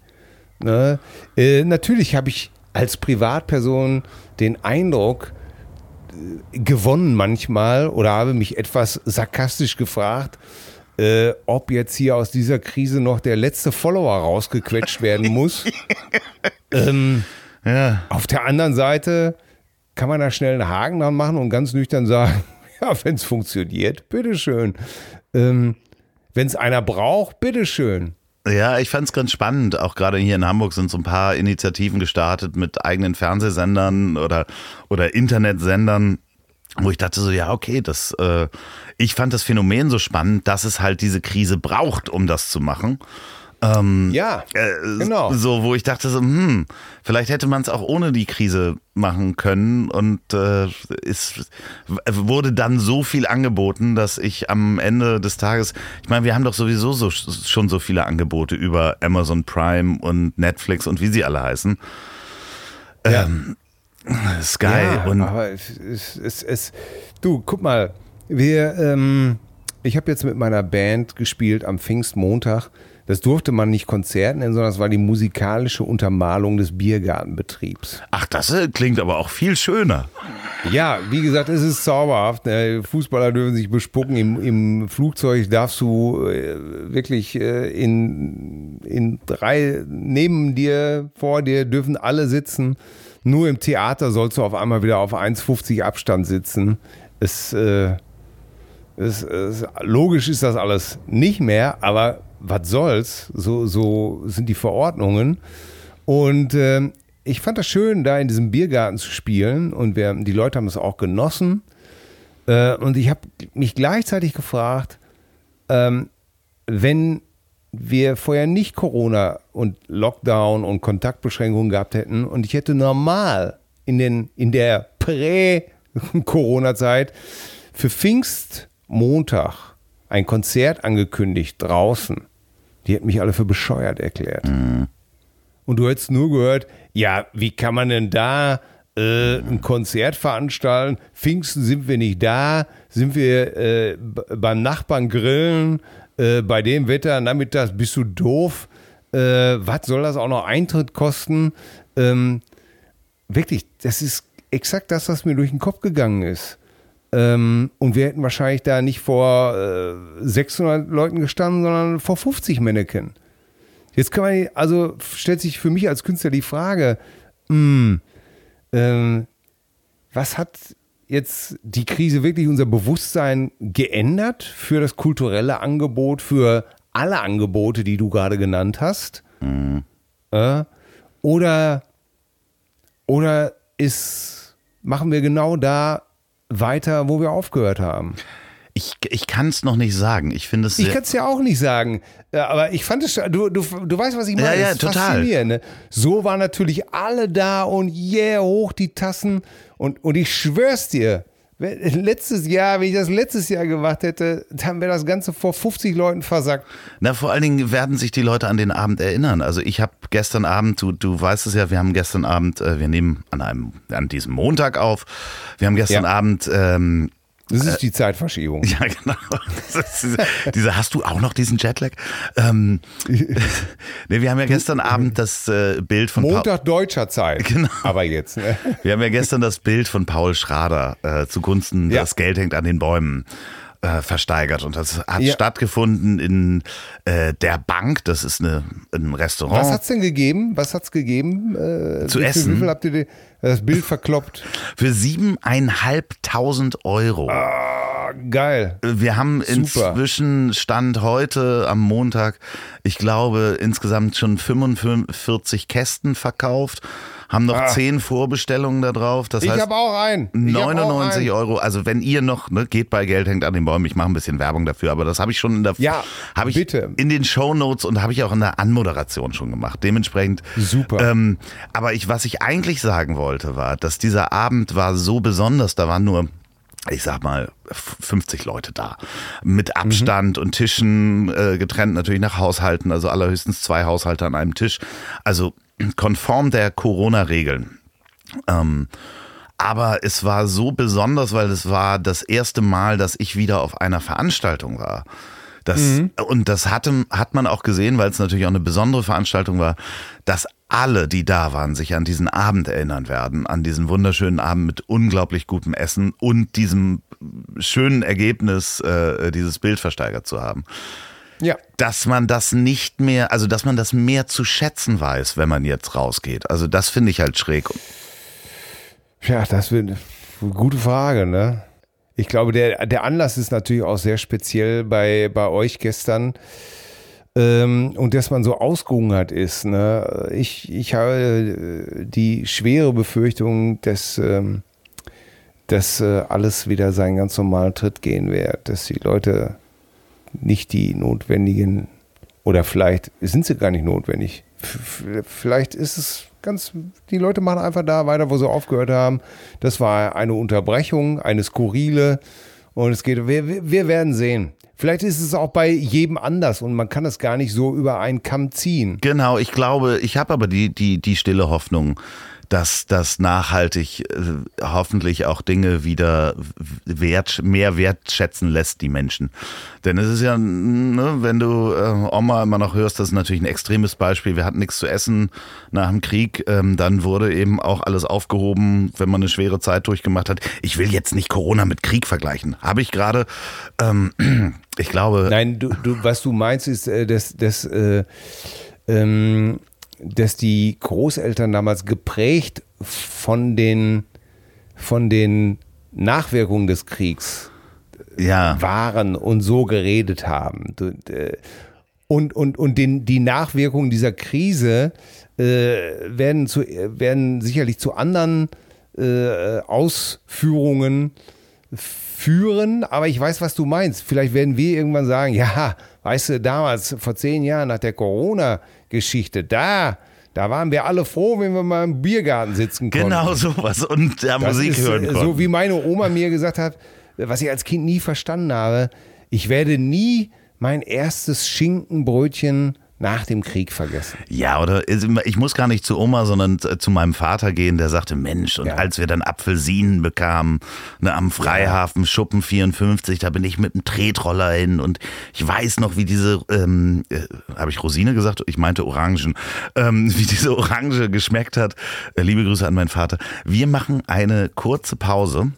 Speaker 1: Ne? Äh, natürlich habe ich als Privatperson den Eindruck äh, gewonnen manchmal oder habe mich etwas sarkastisch gefragt, äh, ob jetzt hier aus dieser Krise noch der letzte Follower rausgequetscht werden muss. ähm,
Speaker 3: Ja.
Speaker 1: auf der anderen Seite kann man da schnell einen Haken dran machen und ganz nüchtern sagen, ja, wenn es funktioniert, bitteschön. Ähm, wenn es einer braucht, bitteschön.
Speaker 3: Ja, ich fand es ganz spannend. Auch gerade hier in Hamburg sind so ein paar Initiativen gestartet mit eigenen Fernsehsendern oder, oder Internetsendern, wo ich dachte so, ja, okay, das, äh, ich fand das Phänomen so spannend, dass es halt diese Krise braucht, um das zu machen.
Speaker 1: Ja,
Speaker 3: Äh,
Speaker 1: genau.
Speaker 3: So, wo ich dachte so, hm, vielleicht hätte man es auch ohne die Krise machen können und äh, es wurde dann so viel angeboten, dass ich am Ende des Tages, ich meine, wir haben doch sowieso so, schon so viele Angebote über Amazon Prime und Netflix und wie sie alle heißen. Ähm, Sky
Speaker 1: Ja,
Speaker 3: und
Speaker 1: aber es, es, es, es, du, guck mal, wir, ähm, ich habe jetzt mit meiner Band gespielt am Pfingstmontag. Das durfte man nicht Konzert nennen, sondern das war die musikalische Untermalung des Biergartenbetriebs.
Speaker 3: ach, das äh, klingt aber auch viel schöner.
Speaker 1: Ja, wie gesagt, es ist zauberhaft. ne? Fußballer dürfen sich bespucken. Im, im Flugzeug darfst du äh, wirklich äh, in, in drei neben dir, vor dir dürfen alle sitzen. Nur im Theater sollst du auf einmal wieder auf 1,50 Abstand sitzen. Es, äh, es, es, logisch ist das alles nicht mehr, aber was soll's? So, so sind die Verordnungen. Und ähm, ich fand das schön, da in diesem Biergarten zu spielen und wir, die Leute haben es auch genossen. Äh, und ich habe mich gleichzeitig gefragt, ähm, wenn wir vorher nicht Corona und Lockdown und Kontaktbeschränkungen gehabt hätten und ich hätte normal in, den, in der Prä-Corona-Zeit für Pfingstmontag ein Konzert angekündigt draußen. Die hätten mich alle für bescheuert erklärt. Und du hättest nur gehört, ja, wie kann man denn da äh, ein Konzert veranstalten? Pfingsten sind wir nicht da, sind wir äh, beim Nachbarn grillen, äh, bei dem Wetter nachmittags bist du doof. Äh, was soll das auch noch Eintritt kosten? Ähm, wirklich, das ist exakt das, was mir durch den Kopf gegangen ist. Ähm, und wir hätten wahrscheinlich da nicht vor äh, 600 Leuten gestanden, sondern vor 50 Männchen. Jetzt kann man, also stellt sich für mich als Künstler die Frage, mh, ähm, was hat jetzt die Krise wirklich unser Bewusstsein geändert für das kulturelle Angebot, für alle Angebote, die du gerade genannt hast? Äh, oder, oder ist, machen wir genau da weiter, wo wir aufgehört haben?
Speaker 3: Ich, ich kann es noch nicht sagen. Ich finde es
Speaker 1: Ich kann es ja auch nicht sagen, Ja, aber ich fand es, du, du, du weißt, was ich meine.
Speaker 3: Ja, ja, total.
Speaker 1: faszinierend, Ne? So waren natürlich alle da und yeah, hoch die Tassen. Und, und ich schwör's dir, Letztes Jahr, wenn ich das letztes Jahr gemacht hätte, dann wäre das Ganze vor 50 Leuten versackt.
Speaker 3: Na, vor allen Dingen werden sich die Leute an den Abend erinnern. Also ich habe gestern Abend, du, du weißt es ja, wir haben gestern Abend, äh, wir nehmen an einem, an diesem Montag auf, wir haben gestern
Speaker 1: Ja.
Speaker 3: Abend ähm,
Speaker 1: Das ist die Zeitverschiebung.
Speaker 3: Ja, genau. Ist, diese, hast du auch noch diesen Jetlag? Ähm, nee, wir haben ja gestern Abend das äh, Bild von Paul,
Speaker 1: Montag deutscher Zeit.
Speaker 3: Genau.
Speaker 1: Aber jetzt, ne?
Speaker 3: wir haben ja gestern das Bild von Paul Schrader äh, zugunsten
Speaker 1: Ja.
Speaker 3: das Geld hängt an den Bäumen äh, versteigert und das hat
Speaker 1: Ja.
Speaker 3: stattgefunden in äh, der Bank. Das ist eine, ein Restaurant.
Speaker 1: Was hat's denn gegeben? Was hat's gegeben? Äh,
Speaker 3: Zu
Speaker 1: wie viel,
Speaker 3: essen?
Speaker 1: Wie viel habt ihr das Bild verkloppt?
Speaker 3: Für siebeneinhalbtausend Euro.
Speaker 1: Ah, geil.
Speaker 3: Wir haben
Speaker 1: Super.
Speaker 3: inzwischen Stand heute am Montag, ich glaube, insgesamt schon 45 Kästen verkauft, haben noch 10 Vorbestellungen da drauf. Das
Speaker 1: Ah. Ich
Speaker 3: heißt,
Speaker 1: habe auch einen. Ich hab auch
Speaker 3: 99
Speaker 1: einen.
Speaker 3: Euro. Also wenn ihr noch, ne, geht bei Geld hängt an den Bäumen. Ich mache ein bisschen Werbung dafür, aber das habe ich schon in der,
Speaker 1: Ja,
Speaker 3: habe ich
Speaker 1: bitte.
Speaker 3: in den Shownotes und habe ich auch in der Anmoderation schon gemacht. Dementsprechend.
Speaker 1: Super.
Speaker 3: Ähm, aber ich, was ich eigentlich sagen wollte, war, dass dieser Abend war so besonders. Da waren nur ich sag mal, 50 Leute da. Mit Abstand und Tischen äh, getrennt natürlich nach Haushalten, also allerhöchstens zwei Haushalte an einem Tisch. Also konform der Corona-Regeln. Ähm, aber es war so besonders, weil es war das erste Mal, dass ich wieder auf einer Veranstaltung war. Das, Und das hatte, hat man auch gesehen, weil es natürlich auch eine besondere Veranstaltung war, dass alle, die da waren, sich an diesen Abend erinnern werden, an diesen wunderschönen Abend mit unglaublich gutem Essen und diesem schönen Ergebnis, äh, dieses Bild versteigert zu haben.
Speaker 1: Ja.
Speaker 3: Dass man das nicht mehr, also dass man das mehr zu schätzen weiß, wenn man jetzt rausgeht. Also das finde ich halt schräg.
Speaker 1: Ja, das wird eine gute Frage, ne? Ich glaube, der, der Anlass ist natürlich auch sehr speziell bei, bei euch gestern. Ähm, und dass man so ausgehungert ist. Ne? Ich, ich habe äh, die schwere Befürchtung, dass, ähm, dass äh, alles wieder seinen ganz normalen Tritt gehen wird. Dass die Leute nicht die notwendigen, oder vielleicht sind sie gar nicht notwendig. Vielleicht ist es ganz, die Leute machen einfach da weiter, wo sie aufgehört haben. Das war eine Unterbrechung, eine skurrile. Und es geht, wir, wir wir werden sehen. Vielleicht ist es auch bei jedem anders und man kann es gar nicht so über einen Kamm ziehen.
Speaker 3: Genau, ich glaube, ich habe aber die, die, die stille Hoffnung, dass das nachhaltig äh, hoffentlich auch Dinge wieder wert, mehr wertschätzen lässt, die Menschen. Denn es ist ja, ne, wenn du äh, Oma immer noch hörst, das ist natürlich ein extremes Beispiel. Wir hatten nichts zu essen nach dem Krieg, ähm, dann wurde eben auch alles aufgehoben, wenn man eine schwere Zeit durchgemacht hat. Ich will jetzt nicht Corona mit Krieg vergleichen. Habe ich gerade, ähm, ich glaube,
Speaker 1: Nein, du, du, was du meinst, ist, äh, dass, dass, äh, ähm, dass die Großeltern damals geprägt von den, von den Nachwirkungen des Kriegs
Speaker 3: ja.
Speaker 1: waren und so geredet haben. Und, und, und den, die Nachwirkungen dieser Krise äh, werden, zu, werden sicherlich zu anderen äh, Ausführungen führen, aber ich weiß, was du meinst. Vielleicht werden wir irgendwann sagen, ja, weißt du, damals, vor zehn Jahren nach der Corona-Geschichte, da, da waren wir alle froh, wenn wir mal im Biergarten sitzen konnten.
Speaker 3: Genau sowas und der
Speaker 1: Das
Speaker 3: Musik
Speaker 1: ist,
Speaker 3: hören
Speaker 1: äh,
Speaker 3: konnten.
Speaker 1: So wie meine Oma mir gesagt hat, was ich als Kind nie verstanden habe, ich werde nie mein erstes Schinkenbrötchen nach dem Krieg vergessen.
Speaker 3: Ja, oder ich muss gar nicht zu Oma, sondern zu meinem Vater gehen, der sagte, Mensch, und
Speaker 1: Ja.
Speaker 3: als wir dann Apfelsinen bekamen, ne, am Freihafen Schuppen 54, da bin ich mit dem Tretroller hin und ich weiß noch, wie diese, ähm, äh, habe ich Rosine gesagt? Ich meinte Orangen, ähm, wie diese Orange geschmeckt hat. Äh, liebe Grüße an meinen Vater. Wir machen eine kurze Pause.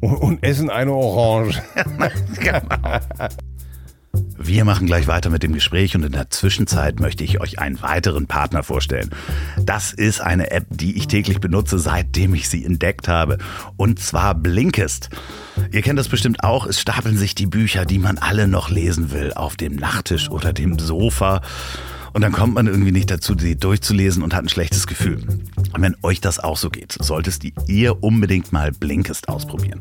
Speaker 1: Und, und essen eine Orange.
Speaker 3: Wir machen gleich weiter mit dem Gespräch und in der Zwischenzeit möchte ich euch einen weiteren Partner vorstellen. Das ist eine App, die ich täglich benutze, seitdem ich sie entdeckt habe. Und zwar Blinkist. Ihr kennt das bestimmt auch. Es stapeln sich die Bücher, die man alle noch lesen will, auf dem Nachttisch oder dem Sofa. Und dann kommt man irgendwie nicht dazu, die durchzulesen und hat ein schlechtes Gefühl. Und wenn euch das auch so geht, solltest ihr unbedingt mal Blinkist ausprobieren.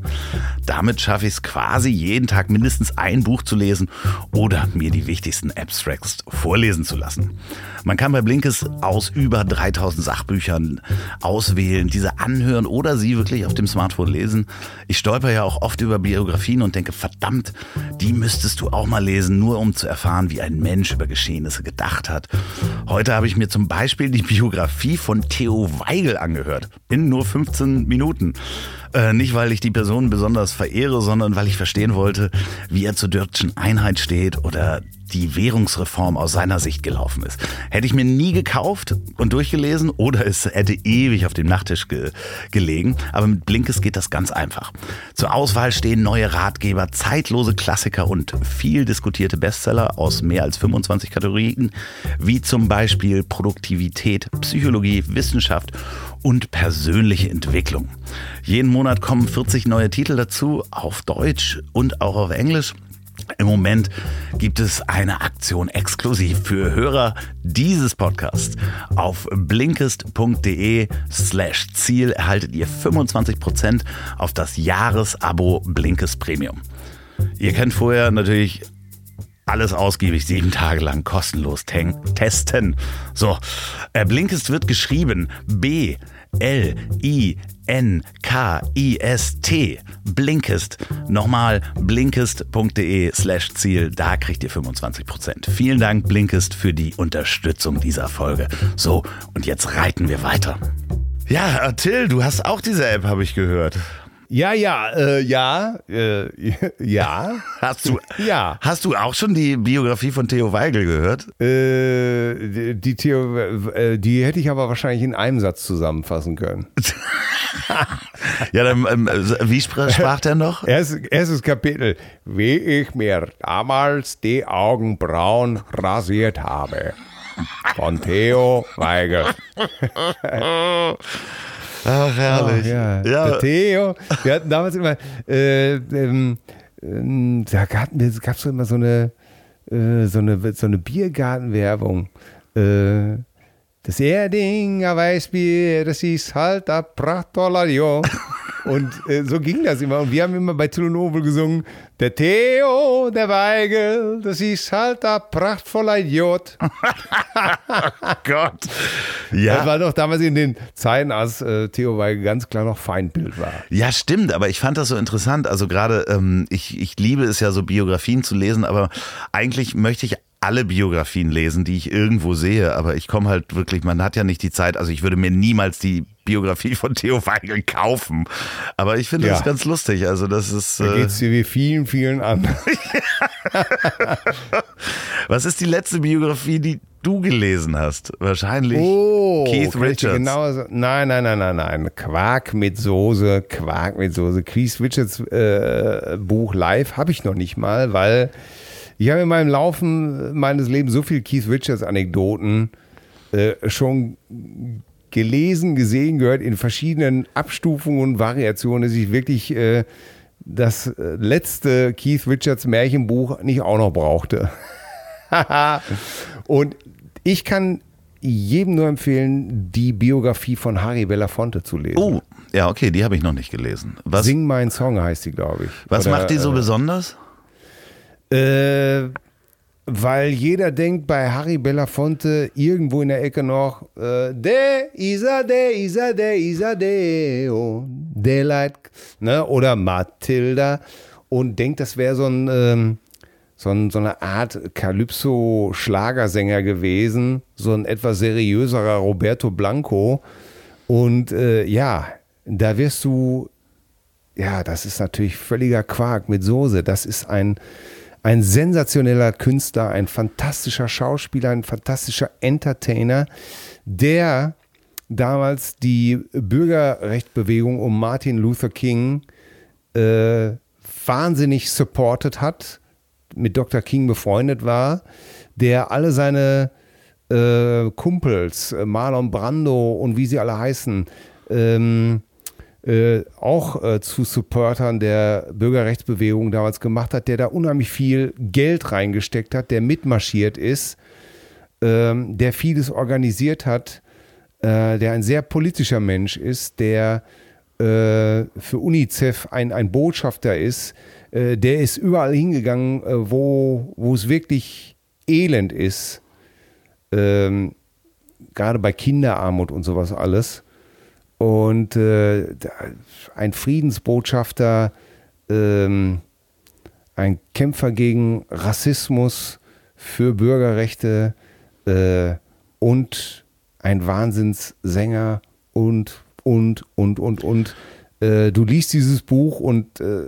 Speaker 3: Damit schaffe ich es quasi jeden Tag mindestens ein Buch zu lesen oder mir die wichtigsten Abstracts vorlesen zu lassen. Man kann bei Blinkist aus über 3000 Sachbüchern auswählen, diese anhören oder sie wirklich auf dem Smartphone lesen. Ich stolper ja auch oft über Biografien und denke, verdammt, die müsstest du auch mal lesen, nur um zu erfahren, wie ein Mensch über Geschehnisse gedacht hat. Heute habe ich mir zum Beispiel die Biografie von Theo Weigel angehört. In nur 15 Minuten. Äh, nicht, weil ich die Person besonders verehre, sondern weil ich verstehen wollte, wie er zur deutschen Einheit steht oder die Währungsreform aus seiner Sicht gelaufen ist. Hätte ich mir nie gekauft und durchgelesen oder es hätte ewig auf dem Nachttisch ge gelegen. Aber mit Blinkes geht das ganz einfach. Zur Auswahl stehen neue Ratgeber, zeitlose Klassiker und viel diskutierte Bestseller aus mehr als 25 Kategorien, wie zum Beispiel Produktivität, Psychologie, Wissenschaft und persönliche Entwicklung. Jeden Monat kommen 40 neue Titel dazu, auf Deutsch und auch auf Englisch. Im Moment gibt es eine Aktion exklusiv für Hörer dieses Podcasts. Auf blinkist.de slash Ziel erhaltet ihr 25% auf das Jahresabo Blinkist Premium. Ihr könnt vorher natürlich alles ausgiebig sieben Tage lang kostenlos testen. So, äh, Blinkist wird geschrieben B L I N-K-I-S-T. Blinkist. Nochmal blinkist.de slash Ziel. Da kriegt ihr 25%. Vielen Dank, Blinkist, für die Unterstützung dieser Folge. So, und jetzt reiten wir weiter. Ja, Till, du hast auch diese App, habe ich gehört.
Speaker 1: Ja, ja, äh, ja, äh, ja.
Speaker 3: Hast du, ja. Hast du auch schon die Biografie von Theo Weigel gehört?
Speaker 1: Äh, die, Theo, äh, die hätte ich aber wahrscheinlich in einem Satz zusammenfassen können.
Speaker 3: ja, dann, ähm, wie sprach, sprach der noch?
Speaker 1: Erstes, erstes Kapitel. Wie ich mir damals die Augenbrauen rasiert habe. Von Theo Weigel.
Speaker 3: Ach, herrlich. Oh,
Speaker 1: ja. ja. Der Theo, wir hatten damals immer, äh, ähm, äh, da gab es immer so eine, äh, so eine, so eine Biergartenwerbung. Äh, das Erdinger Weißbier, das ist halt ein Prachtvoller, jo. Und äh, so ging das immer. Und wir haben immer bei Tulonovel gesungen, der Theo, der Weigel, das ist halt ein prachtvoller Idiot.
Speaker 3: oh Gott.
Speaker 1: Ja. Das war doch damals in den Zeiten, als äh, Theo Weigel ganz klar noch Feindbild war.
Speaker 3: Ja, stimmt, aber ich fand das so interessant. Also gerade, ähm, ich, ich liebe es ja so Biografien zu lesen, aber eigentlich möchte ich alle Biografien lesen, die ich irgendwo sehe, aber ich komme halt wirklich, man hat ja nicht die Zeit, also ich würde mir niemals die Biografie von Theo Weigel kaufen, aber ich finde ja. das ganz lustig, also das ist...
Speaker 1: Da geht es dir wie vielen, vielen anderen.
Speaker 3: Was ist die letzte Biografie, die du gelesen hast? Wahrscheinlich
Speaker 1: oh, Keith Richards. Genau so. Nein, nein, nein, nein, nein. Quark mit Soße, Quark mit Soße. Keith Richards äh, Buch live habe ich noch nicht mal, weil ich habe in meinem Laufen meines Lebens so viel Keith Richards Anekdoten äh, schon gelesen, gesehen, gehört in verschiedenen Abstufungen und Variationen, dass ich wirklich äh, das äh, letzte Keith Richards Märchenbuch nicht auch noch brauchte. und ich kann jedem nur empfehlen, die Biografie von Harry Belafonte zu lesen.
Speaker 3: Oh, ja, okay, die habe ich noch nicht gelesen.
Speaker 1: Was, Sing mein Song heißt die, glaube ich.
Speaker 3: Was Oder, macht die so äh, besonders?
Speaker 1: Äh, weil jeder denkt bei Harry Belafonte irgendwo in der Ecke noch, äh, de Isa, de Isa, de Isa, de, oh, Daylight, ne, oder Matilda und denkt, das wäre so ähm, so, so eine Art Calypso-Schlagersänger gewesen, so ein etwas seriöserer Roberto Blanco. Und äh, ja, da wirst du, ja, das ist natürlich völliger Quark mit Soße. Das ist ein, ein sensationeller Künstler, ein fantastischer Schauspieler, ein fantastischer Entertainer, der damals die Bürgerrechtsbewegung um Martin Luther King äh, wahnsinnig supported hat, mit Dr. King befreundet war, der alle seine äh, Kumpels, äh, Marlon Brando und wie sie alle heißen, ähm, äh, auch äh, zu Supportern der Bürgerrechtsbewegung damals gemacht hat, der da unheimlich viel Geld reingesteckt hat, der mitmarschiert ist. ähm, der vieles organisiert hat, äh, der ein sehr politischer Mensch ist, der äh, für UNICEF ein, ein Botschafter ist, äh, der ist überall hingegangen, wo, wo es wirklich elend ist. Ähm, gerade bei Kinderarmut und sowas alles. Und äh, ein Friedensbotschafter, ähm, ein Kämpfer gegen Rassismus, für Bürgerrechte äh, und ein Wahnsinnssänger und, und, und, und, und. Äh, du liest dieses Buch und äh,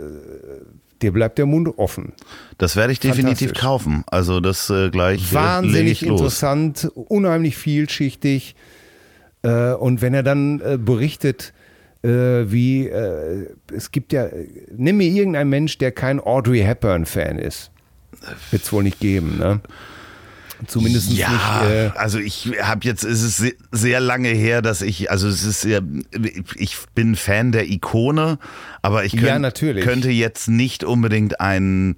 Speaker 1: dir bleibt der Mund offen.
Speaker 3: Das werde ich definitiv kaufen. Also das äh, gleich.
Speaker 1: Äh, Wahnsinnig interessant, unheimlich vielschichtig. Äh, und wenn er dann äh, berichtet, äh, wie äh, es gibt ja, nimm mir irgendeinen Mensch, der kein Audrey Hepburn-Fan ist. Wird es wohl nicht geben, ne? Zumindest
Speaker 3: ja,
Speaker 1: nicht.
Speaker 3: Äh also ich habe jetzt, es ist sehr lange her, dass ich, also es ist sehr, ich bin Fan der Ikone, aber ich könnt,
Speaker 1: ja,
Speaker 3: könnte jetzt nicht unbedingt einen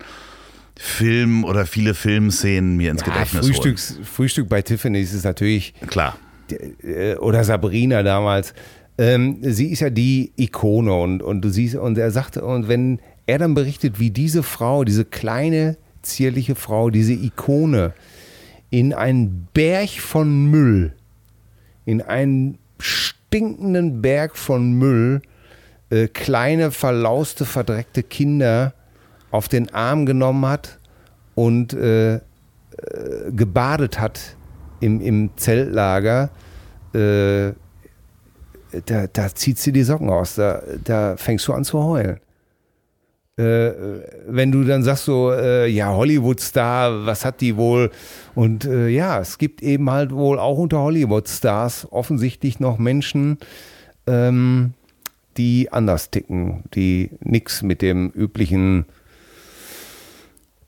Speaker 3: Film oder viele Filmszenen mir ins ja, Gedächtnis
Speaker 1: Frühstücks,
Speaker 3: holen.
Speaker 1: Frühstück bei Tiffany ist es natürlich.
Speaker 3: Klar.
Speaker 1: Äh, oder Sabrina damals. Ähm, sie ist ja die Ikone und, und du siehst, und er sagte, und wenn er dann berichtet, wie diese Frau, diese kleine, zierliche Frau, diese Ikone, in einen Berg von Müll, in einen stinkenden Berg von Müll, äh, kleine, verlauste, verdreckte Kinder auf den Arm genommen hat und äh, äh, gebadet hat im, im Zeltlager, äh, da, da zieht sie die Socken aus, da, da fängst du an zu heulen äh, wenn du dann sagst so, äh, ja, Hollywood-Star, was hat die wohl? Und äh, ja, es gibt eben halt wohl auch unter Hollywood-Stars offensichtlich noch Menschen, ähm, die anders ticken, die nichts mit dem üblichen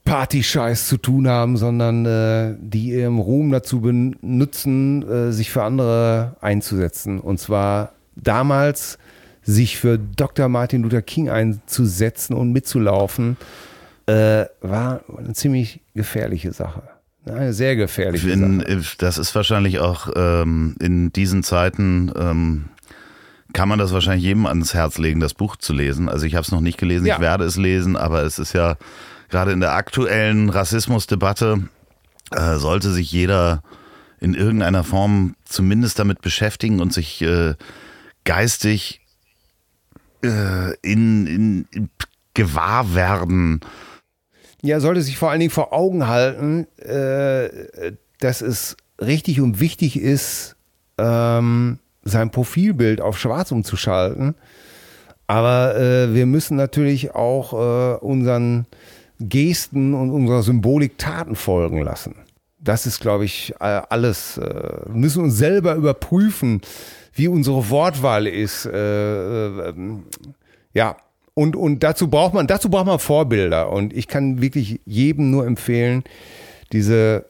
Speaker 1: Partyscheiß zu tun haben, sondern äh, die ihren Ruhm dazu benutzen, äh, sich für andere einzusetzen. Und zwar damals sich für Dr. Martin Luther King einzusetzen und mitzulaufen, äh, war eine ziemlich gefährliche Sache. Eine sehr gefährliche
Speaker 3: in,
Speaker 1: Sache.
Speaker 3: Das ist wahrscheinlich auch ähm, in diesen Zeiten. Ähm kann man das wahrscheinlich jedem ans Herz legen, das Buch zu lesen. Also ich habe es noch nicht gelesen, ja. ich werde es lesen, aber es ist ja gerade in der aktuellen Rassismusdebatte äh, sollte sich jeder in irgendeiner Form zumindest damit beschäftigen und sich äh, geistig äh, in, in, in gewahr werden.
Speaker 1: Ja, sollte sich vor allen Dingen vor Augen halten, äh, dass es richtig und wichtig ist, ähm, sein Profilbild auf schwarz umzuschalten. Aber äh, wir müssen natürlich auch äh, unseren Gesten und unserer Symbolik Taten folgen lassen. Das ist, glaube ich, äh, alles. Äh, wir müssen uns selber überprüfen, wie unsere Wortwahl ist. Äh, äh, ja, und, und dazu braucht man, dazu braucht man Vorbilder. Und ich kann wirklich jedem nur empfehlen, diese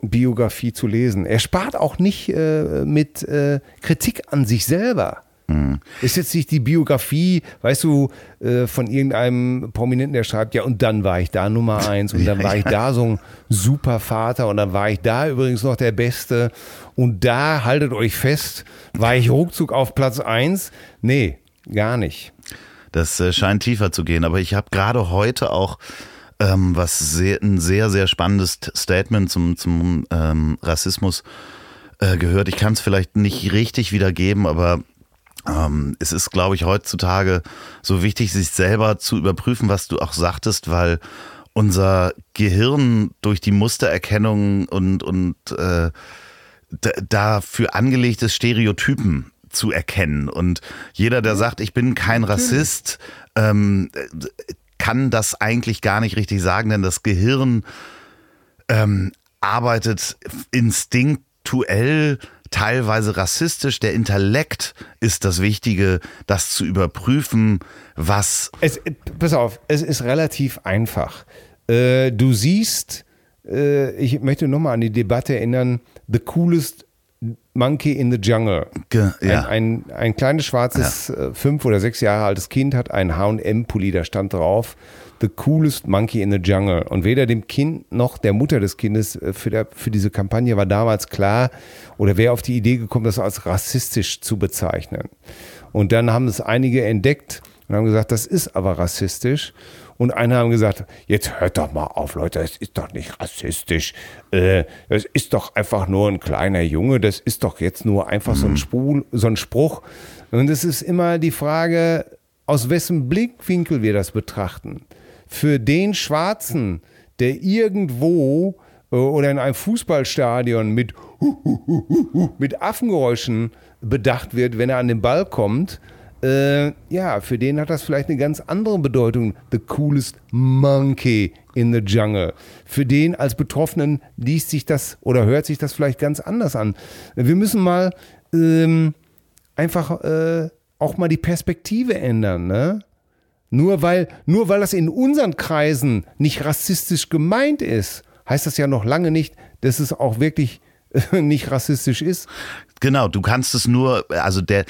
Speaker 1: Biografie zu lesen. Er spart auch nicht äh, mit äh, Kritik an sich selber. Mhm. Ist jetzt nicht die Biografie, weißt du, äh, von irgendeinem Prominenten, der schreibt, ja, und dann war ich da Nummer eins und dann war ich da so ein super Vater und dann war ich da übrigens noch der Beste und da, haltet euch fest, war ich ruckzuck auf Platz eins. Nee, gar nicht.
Speaker 3: Das äh, scheint tiefer zu gehen, aber ich habe gerade heute auch ähm, was sehr, ein sehr, sehr spannendes Statement zum, zum ähm, Rassismus äh, gehört. Ich kann es vielleicht nicht richtig wiedergeben, aber ähm, es ist, glaube ich, heutzutage so wichtig, sich selber zu überprüfen, was du auch sagtest, weil unser Gehirn durch die Mustererkennung und, und äh, dafür angelegt ist, Stereotypen zu erkennen. Und jeder, der sagt, ich bin kein Rassist, ähm, kann das eigentlich gar nicht richtig sagen, denn das Gehirn ähm, arbeitet instinktuell teilweise rassistisch. Der Intellekt ist das Wichtige, das zu überprüfen, was.
Speaker 1: Es, pass auf, es ist relativ einfach. Äh, du siehst, äh, ich möchte nochmal an die Debatte erinnern, The Coolest Monkey in the Jungle.
Speaker 3: Ge, ja.
Speaker 1: ein, ein, ein, kleines schwarzes, ja. Äh, fünf oder sechs Jahre altes Kind hat einen HM-Pulli, da stand drauf, the coolest monkey in the jungle. Und weder dem Kind noch der Mutter des Kindes äh, für, der, für diese Kampagne war damals klar oder wer auf die Idee gekommen, das als rassistisch zu bezeichnen. Und dann haben es einige entdeckt und haben gesagt, das ist aber rassistisch. Und eine haben gesagt, jetzt hört doch mal auf, Leute, das ist doch nicht rassistisch. Äh, das ist doch einfach nur ein kleiner Junge, das ist doch jetzt nur einfach so ein, Spul, so ein Spruch. Und es ist immer die Frage, aus wessen Blickwinkel wir das betrachten. Für den Schwarzen, der irgendwo äh, oder in einem Fußballstadion mit, mit Affengeräuschen bedacht wird, wenn er an den Ball kommt, äh, ja, für den hat das vielleicht eine ganz andere Bedeutung. The coolest monkey in the jungle. Für den als Betroffenen liest sich das oder hört sich das vielleicht ganz anders an. Wir müssen mal ähm, einfach äh, auch mal die Perspektive ändern, ne? Nur weil, nur weil das in unseren Kreisen nicht rassistisch gemeint ist, heißt das ja noch lange nicht, dass es auch wirklich nicht rassistisch ist.
Speaker 3: Genau, du kannst es nur, also der,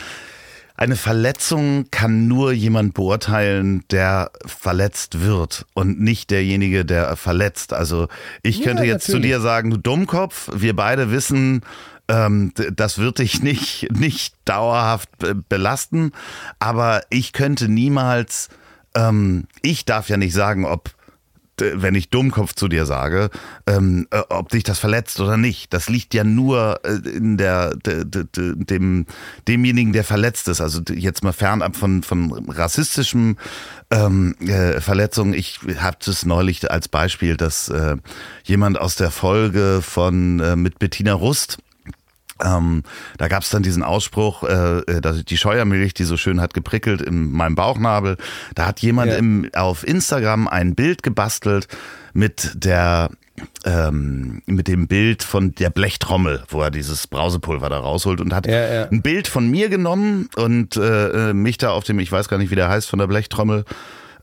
Speaker 3: eine Verletzung kann nur jemand beurteilen, der verletzt wird und nicht derjenige, der verletzt. Also ich könnte ja, jetzt zu dir sagen, du Dummkopf, wir beide wissen, ähm, das wird dich nicht, nicht dauerhaft belasten, aber ich könnte niemals, ähm, ich darf ja nicht sagen, ob wenn ich Dummkopf zu dir sage, ähm, äh, ob dich das verletzt oder nicht. Das liegt ja nur äh, in der, de, de, de, dem, demjenigen, der verletzt ist. Also jetzt mal fernab von, von rassistischem ähm, äh, Verletzungen. Ich habe es neulich als Beispiel, dass äh, jemand aus der Folge von äh, mit Bettina Rust ähm, da gab es dann diesen Ausspruch, äh, äh, dass die Scheuermilch, die so schön hat geprickelt in meinem Bauchnabel. Da hat jemand ja. im, auf Instagram ein Bild gebastelt mit der ähm, mit dem Bild von der Blechtrommel, wo er dieses Brausepulver da rausholt und hat ja, ja. ein Bild von mir genommen und äh, äh mich da auf dem, ich weiß gar nicht, wie der heißt, von der Blechtrommel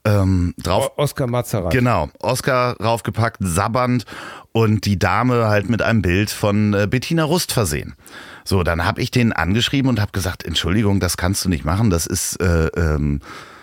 Speaker 3: ähm, drauf.
Speaker 1: Oscar Mazerat.
Speaker 3: Genau, Oscar raufgepackt, sabbernd und die Dame halt mit einem Bild von äh, Bettina Rust versehen. So, dann habe ich den angeschrieben und habe gesagt, Entschuldigung, das kannst du nicht machen, das ist äh, ähm, äh,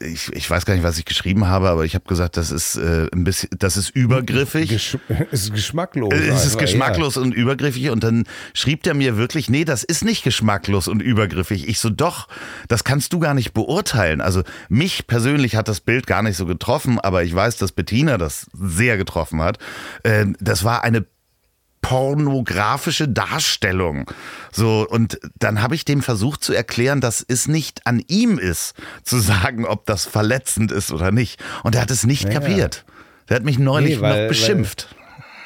Speaker 3: ich, ich weiß gar nicht, was ich geschrieben habe, aber ich habe gesagt, das ist äh, ein bisschen, das ist übergriffig.
Speaker 1: Gesch es ist geschmacklos.
Speaker 3: Äh, es ist geschmacklos ja. und übergriffig. Und dann schrieb der mir wirklich, nee, das ist nicht geschmacklos und übergriffig. Ich so, doch, das kannst du gar nicht beurteilen. Also mich persönlich hat das Bild gar nicht so getroffen, aber ich weiß, dass Bettina das sehr getroffen hat. Äh, das war eine pornografische Darstellung. So, und dann habe ich dem versucht zu erklären, dass es nicht an ihm ist, zu sagen, ob das verletzend ist oder nicht. Und er hat es nicht ja, kapiert. Der hat mich neulich nee, weil, noch beschimpft.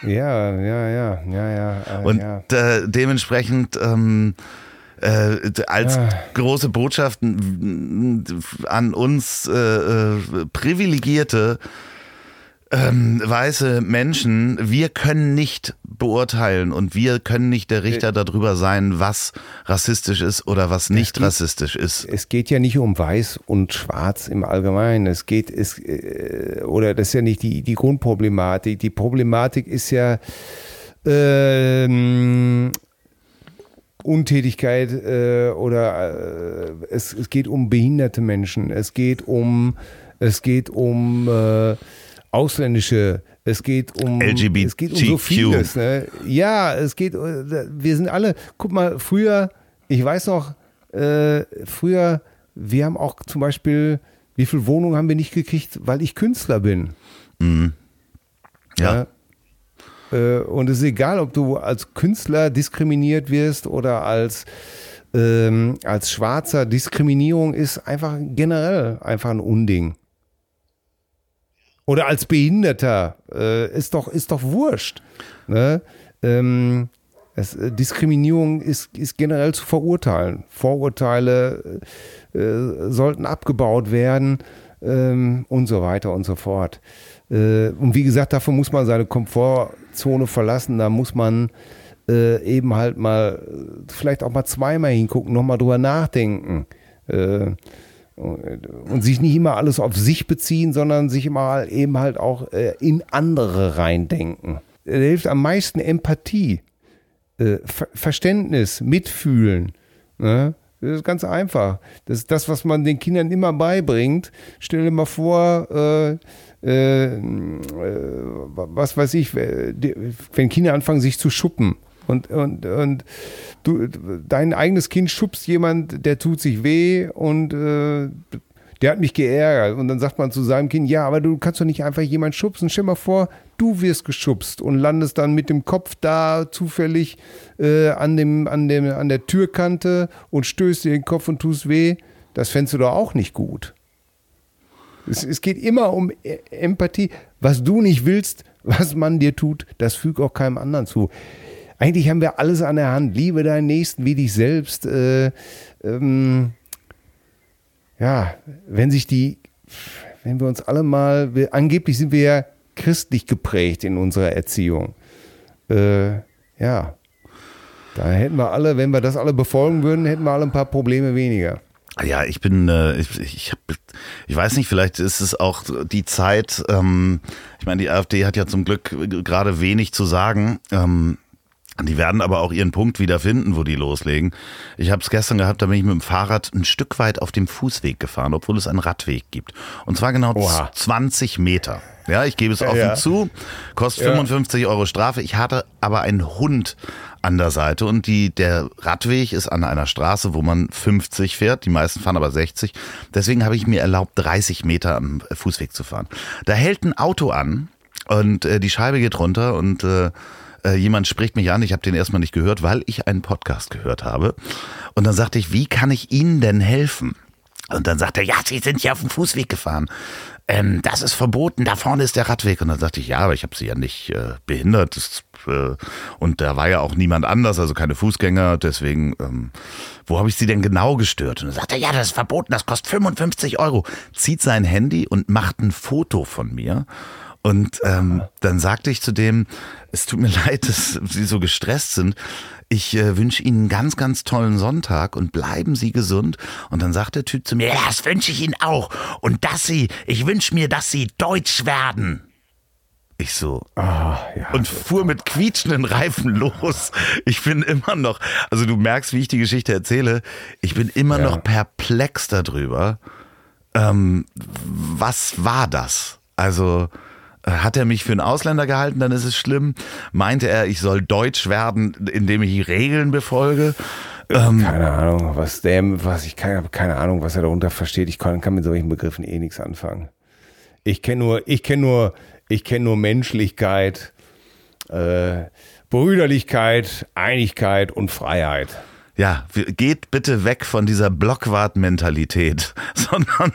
Speaker 1: Weil, ja, ja, ja, ja, ja.
Speaker 3: Äh, und ja. Äh, dementsprechend. Ähm, äh, als ja. große Botschaft an uns äh, äh Privilegierte, ähm, weiße Menschen, wir können nicht beurteilen und wir können nicht der Richter darüber sein, was rassistisch ist oder was nicht geht, rassistisch ist.
Speaker 1: Es geht ja nicht um weiß und schwarz im Allgemeinen. Es geht, es, äh, oder das ist ja nicht die, die Grundproblematik. Die Problematik ist ja, ähm, Untätigkeit äh, oder äh, es, es geht um behinderte Menschen, es geht um, es geht um äh, ausländische, es geht um
Speaker 3: LGBTQ.
Speaker 1: es geht um so vieles. Ne? Ja, es geht, wir sind alle, guck mal, früher, ich weiß noch, äh, früher, wir haben auch zum Beispiel, wie viele Wohnungen haben wir nicht gekriegt, weil ich Künstler bin.
Speaker 3: Mhm. Ja.
Speaker 1: ja. Äh, und es ist egal, ob du als Künstler diskriminiert wirst oder als ähm, als Schwarzer Diskriminierung ist einfach generell einfach ein Unding. Oder als Behinderter. Äh, ist, doch, ist doch wurscht. Ne? Ähm, es, äh, Diskriminierung ist, ist generell zu verurteilen. Vorurteile äh, sollten abgebaut werden ähm, und so weiter und so fort. Äh, und wie gesagt, dafür muss man seine Komfortzone verlassen. Da muss man äh, eben halt mal, vielleicht auch mal zweimal hingucken, nochmal drüber nachdenken. Und sich nicht immer alles auf sich beziehen, sondern sich immer eben halt auch äh, in andere reindenken. Da hilft am meisten Empathie, äh, Verständnis, Mitfühlen. Ne? Das ist ganz einfach. Das ist das, was man den Kindern immer beibringt. Stell dir mal vor, äh, äh, äh was weiß ich, wenn Kinder anfangen, sich zu schuppen und, und, und du, dein eigenes Kind schubst jemand, der tut sich weh und äh, der hat mich geärgert. Und dann sagt man zu seinem Kind, ja, aber du kannst doch nicht einfach jemand schubsen. Stell mal vor, du wirst geschubst und landest dann mit dem Kopf da zufällig äh, an, dem, an, dem, an der Türkante und stößt dir den Kopf und tust weh. Das fändest du doch auch nicht gut. Es, es geht immer um e-, Empathie. Was du nicht willst, was man dir tut, das füg auch keinem anderen zu. Eigentlich haben wir alles an der Hand. Liebe deinen Nächsten wie dich selbst. Äh, ähm, ja, wenn sich die, wenn wir uns alle mal, wir, angeblich sind wir ja christlich geprägt in unserer Erziehung. Äh, ja, da hätten wir alle, wenn wir das alle befolgen würden, hätten wir alle ein paar Probleme weniger.
Speaker 3: Ja, ich bin, äh, ich, ich, hab, ich weiß nicht, vielleicht ist es auch die Zeit, ähm, ich meine, die AfD hat ja zum Glück gerade wenig zu sagen. Ähm, die werden aber auch ihren Punkt wieder finden, wo die loslegen. Ich habe es gestern gehabt, da bin ich mit dem Fahrrad ein Stück weit auf dem Fußweg gefahren, obwohl es einen Radweg gibt. Und zwar genau Oha. 20 Meter. Ja, ich gebe es offen ja. zu. Kostet ja. 55 Euro Strafe. Ich hatte aber einen Hund an der Seite und die, der Radweg ist an einer Straße, wo man 50 fährt. Die meisten fahren aber 60. Deswegen habe ich mir erlaubt, 30 Meter am Fußweg zu fahren. Da hält ein Auto an und äh, die Scheibe geht runter und äh, äh, jemand spricht mich an, ich habe den erstmal nicht gehört, weil ich einen Podcast gehört habe. Und dann sagte ich, wie kann ich Ihnen denn helfen? Und dann sagt er, ja, Sie sind ja auf dem Fußweg gefahren. Ähm, das ist verboten, da vorne ist der Radweg. Und dann sagte ich, ja, aber ich habe Sie ja nicht äh, behindert. Das, äh, und da war ja auch niemand anders, also keine Fußgänger. Deswegen, ähm, wo habe ich Sie denn genau gestört? Und dann sagt er, ja, das ist verboten, das kostet 55 Euro. Zieht sein Handy und macht ein Foto von mir und ähm, dann sagte ich zu dem, es tut mir leid, dass Sie so gestresst sind. Ich äh, wünsche Ihnen einen ganz, ganz tollen Sonntag und bleiben Sie gesund. Und dann sagt der Typ zu mir, ja, das wünsche ich Ihnen auch. Und dass Sie, ich wünsche mir, dass Sie deutsch werden. Ich so. Oh, ja. Und fuhr mit quietschenden Reifen los. Ich bin immer noch, also du merkst, wie ich die Geschichte erzähle, ich bin immer ja. noch perplex darüber. Ähm, was war das? Also, hat er mich für einen Ausländer gehalten, dann ist es schlimm. Meinte er, ich soll deutsch werden, indem ich Regeln befolge?
Speaker 1: Ähm, keine Ahnung, was der, was ich keine, keine Ahnung, was er darunter versteht. Ich kann, kann mit solchen Begriffen eh nichts anfangen. Ich kenne nur, ich kenne nur, ich kenne nur Menschlichkeit, äh, Brüderlichkeit, Einigkeit und Freiheit
Speaker 3: ja, geht bitte weg von dieser Blockwart-Mentalität, sondern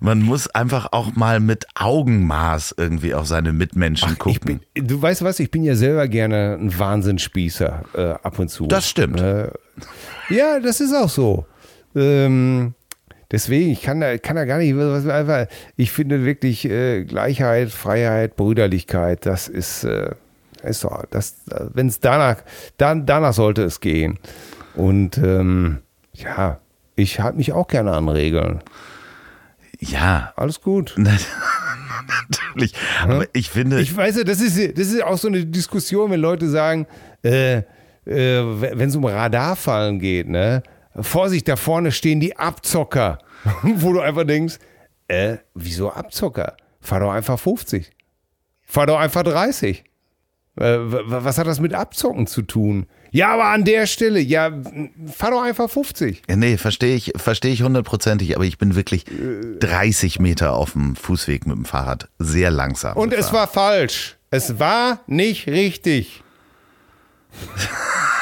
Speaker 3: man muss einfach auch mal mit Augenmaß irgendwie auf seine Mitmenschen Ach, gucken.
Speaker 1: Bin, du weißt was, ich bin ja selber gerne ein Wahnsinnsspießer äh, ab und zu.
Speaker 3: Das stimmt.
Speaker 1: Äh, ja, das ist auch so. Ähm, deswegen, ich kann da, kann da gar nicht, einfach, ich finde wirklich äh, Gleichheit, Freiheit, Brüderlichkeit, das ist, äh, ist so, das, wenn es danach, dann, danach sollte es gehen. Und ähm, ja, ich halte mich auch gerne an Regeln.
Speaker 3: Ja.
Speaker 1: Alles gut.
Speaker 3: Natürlich. Aber ich finde.
Speaker 1: Ich weiß ja, das ist, das ist auch so eine Diskussion, wenn Leute sagen, äh, äh, wenn es um Radarfallen geht, ne? Vorsicht, da vorne stehen die Abzocker. Wo du einfach denkst, äh, wieso Abzocker? Fahr doch einfach 50. Fahr doch einfach 30. Äh, was hat das mit Abzocken zu tun? Ja, aber an der Stelle, ja, fahr doch einfach 50.
Speaker 3: Ja, nee, verstehe ich, verstehe ich hundertprozentig, aber ich bin wirklich 30 Meter auf dem Fußweg mit dem Fahrrad sehr langsam.
Speaker 1: Und gefahren. es war falsch. Es war nicht richtig.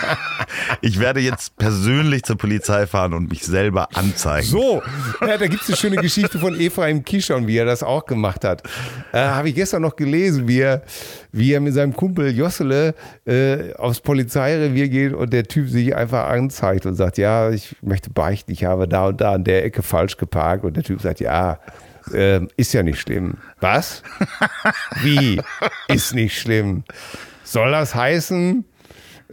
Speaker 3: Ich werde jetzt persönlich zur Polizei fahren und mich selber anzeigen.
Speaker 1: So, ja, da gibt es eine schöne Geschichte von Ephraim Kishon, wie er das auch gemacht hat. Äh, Habe ich gestern noch gelesen, wie er, wie er mit seinem Kumpel Jossele äh, aufs Polizeirevier geht und der Typ sich einfach anzeigt und sagt, ja, ich möchte beichten, ich habe da und da an der Ecke falsch geparkt und der Typ sagt, ja, äh, ist ja nicht schlimm. Was? Wie? Ist nicht schlimm. Soll das heißen,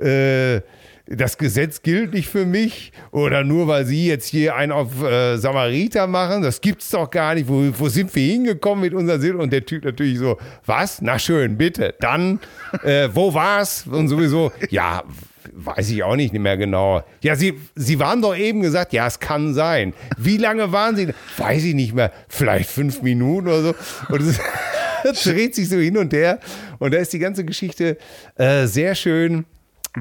Speaker 1: äh, das Gesetz gilt nicht für mich oder nur weil Sie jetzt hier einen auf äh, Samariter machen, das gibt's doch gar nicht. Wo, wo sind wir hingekommen mit unserer Sinn? Und der Typ natürlich so, was? Na schön, bitte. Dann, äh, wo war's? Und sowieso, ja, weiß ich auch nicht mehr genau. Ja, Sie, Sie waren doch eben gesagt, ja, es kann sein. Wie lange waren Sie? Weiß ich nicht mehr. Vielleicht fünf Minuten oder so. Und es dreht sich so hin und her. Und da ist die ganze Geschichte äh, sehr schön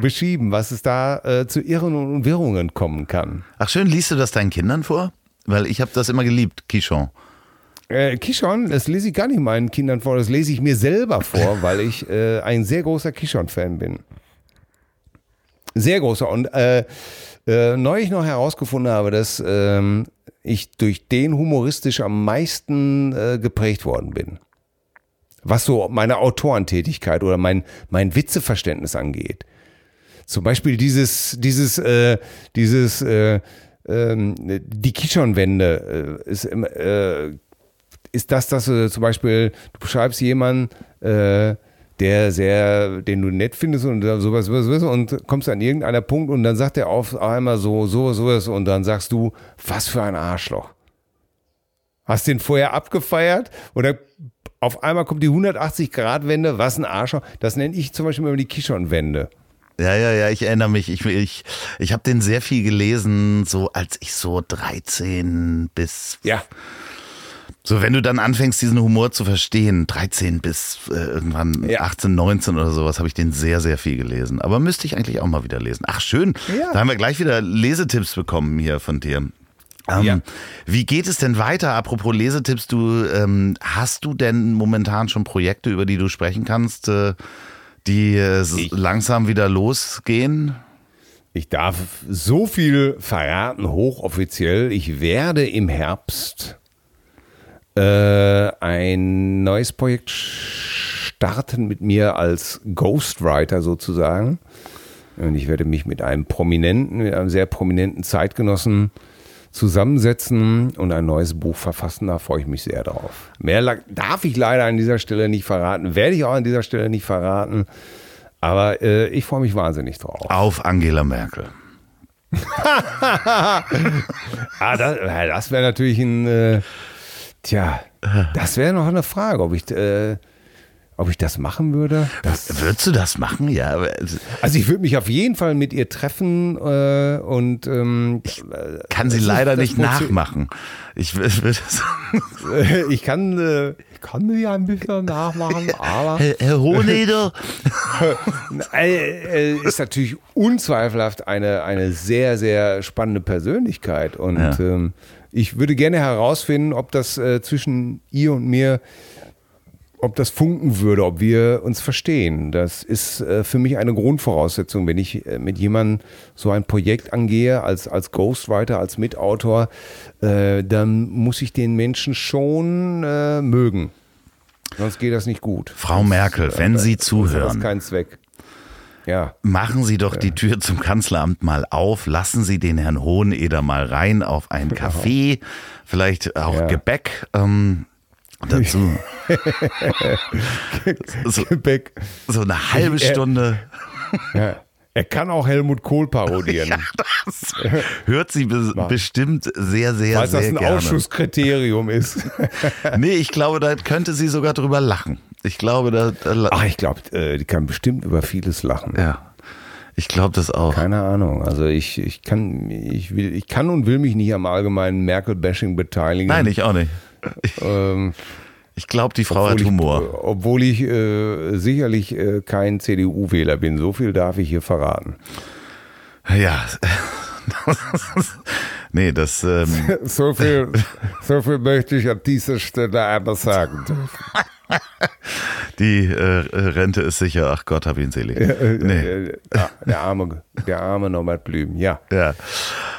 Speaker 1: beschrieben, was es da äh, zu Irren und Wirrungen kommen kann.
Speaker 3: Ach schön, liest du das deinen Kindern vor? Weil ich habe das immer geliebt, Quichon.
Speaker 1: Äh, Kishon, das lese ich gar nicht meinen Kindern vor, das lese ich mir selber vor, weil ich äh, ein sehr großer Kishon-Fan bin. Sehr großer. Und äh, äh, neulich noch herausgefunden habe, dass ähm, ich durch den humoristisch am meisten äh, geprägt worden bin. Was so meine Autorentätigkeit oder mein, mein Witzeverständnis angeht. Zum Beispiel dieses, dieses, äh, dieses, äh, ähm, die Kishon-Wende äh, ist, äh, ist das, dass du zum Beispiel, du beschreibst jemanden, äh, der sehr, den du nett findest und sowas, sowas, sowas und kommst an irgendeiner Punkt und dann sagt er auf einmal so, so, sowas und dann sagst du, was für ein Arschloch. Hast den vorher abgefeiert oder auf einmal kommt die 180-Grad-Wende, was ein Arschloch. Das nenne ich zum Beispiel immer die Kishon-Wende.
Speaker 3: Ja, ja, ja, ich erinnere mich. Ich, ich, ich habe den sehr viel gelesen, so als ich so 13 bis.
Speaker 1: Ja.
Speaker 3: So, wenn du dann anfängst, diesen Humor zu verstehen, 13 bis äh, irgendwann
Speaker 1: Ja.
Speaker 3: 18, 19 oder sowas, habe ich den sehr, sehr viel gelesen. Aber müsste ich eigentlich auch mal wieder lesen. Ach, schön.
Speaker 1: Ja.
Speaker 3: Da haben wir gleich wieder Lesetipps bekommen hier von dir. Ähm,
Speaker 1: Ja.
Speaker 3: Wie geht es denn weiter? Apropos Lesetipps, du ähm, hast du denn momentan schon Projekte, über die du sprechen kannst, äh, die äh,
Speaker 1: Ich-
Speaker 3: langsam wieder losgehen?
Speaker 1: Ich darf so viel verraten, hochoffiziell. Ich werde im Herbst äh, ein neues Projekt starten mit mir als Ghostwriter sozusagen. Und ich werde mich mit einem prominenten, mit einem sehr prominenten Zeitgenossen zusammensetzen und ein neues Buch verfassen. Da freue ich mich sehr drauf. Mehr darf ich leider an dieser Stelle nicht verraten, werde ich auch an dieser Stelle nicht verraten. Aber äh, ich freue mich wahnsinnig drauf.
Speaker 3: Auf Angela Merkel.
Speaker 1: Ah, das, äh, das wäre natürlich ein, äh, tja, das wäre noch eine Frage, ob ich, äh, ob ich das machen würde. Das,
Speaker 3: Würdest du das machen? Ja,
Speaker 1: also ich würde mich auf jeden Fall mit ihr treffen äh, und ähm,
Speaker 3: kann sie leider
Speaker 1: das
Speaker 3: nicht nachmachen. Ich wür- würde sagen,
Speaker 1: ich kann, äh, ich kann sie ja ein bisschen nachmachen, aber
Speaker 3: Herr, Herr Hohneder.
Speaker 1: äh, ist natürlich unzweifelhaft eine, eine sehr, sehr spannende Persönlichkeit. Und
Speaker 3: Ja.
Speaker 1: ähm, ich würde gerne herausfinden, ob das äh, zwischen ihr und mir, ob das funken würde, ob wir uns verstehen. Das ist äh, für mich eine Grundvoraussetzung, wenn ich äh, mit jemandem so ein Projekt angehe, als, als Ghostwriter, als Mitautor, äh, dann muss ich den Menschen schon äh, mögen. Sonst geht das nicht gut.
Speaker 3: Frau Merkel, wenn Sie
Speaker 1: hat das
Speaker 3: zuhören,
Speaker 1: keinen Zweck. Ja.
Speaker 3: machen Sie doch die Tür zum Kanzleramt mal auf. Lassen Sie den Herrn Hoheneder mal rein auf ein Café, vielleicht auch
Speaker 1: Ja.
Speaker 3: Gebäck. Ähm, dazu so, so eine halbe Stunde.
Speaker 1: Ja. Er kann auch Helmut Kohl parodieren.
Speaker 3: Das hört sie be bestimmt sehr, sehr,
Speaker 1: Falls das
Speaker 3: sehr
Speaker 1: ein
Speaker 3: gerne.
Speaker 1: Ausschusskriterium ist.
Speaker 3: Nee, ich glaube, da könnte sie sogar drüber lachen. Ich glaube, da, da
Speaker 1: Ach, ich glaube, äh, die kann bestimmt über vieles lachen.
Speaker 3: ja. Ich glaube das auch.
Speaker 1: Keine Ahnung. Also ich, ich kann, ich will, ich kann und will mich nicht am allgemeinen Merkel-Bashing beteiligen.
Speaker 3: Nein, ich auch nicht.
Speaker 1: Ähm,
Speaker 3: Ich glaube, die Frau hat Humor.
Speaker 1: Ich, obwohl ich äh, sicherlich äh, kein CDU-Wähler bin. So viel darf ich hier verraten.
Speaker 3: Ja. nee, das. Ähm,
Speaker 1: So viel, so viel möchte ich an dieser Stelle einmal sagen.
Speaker 3: die äh, Rente ist sicher. Ach Gott, hab ihn selig. Nee.
Speaker 1: Äh, der, der arme, der arme Norbert Blüm, ja.
Speaker 3: Ja.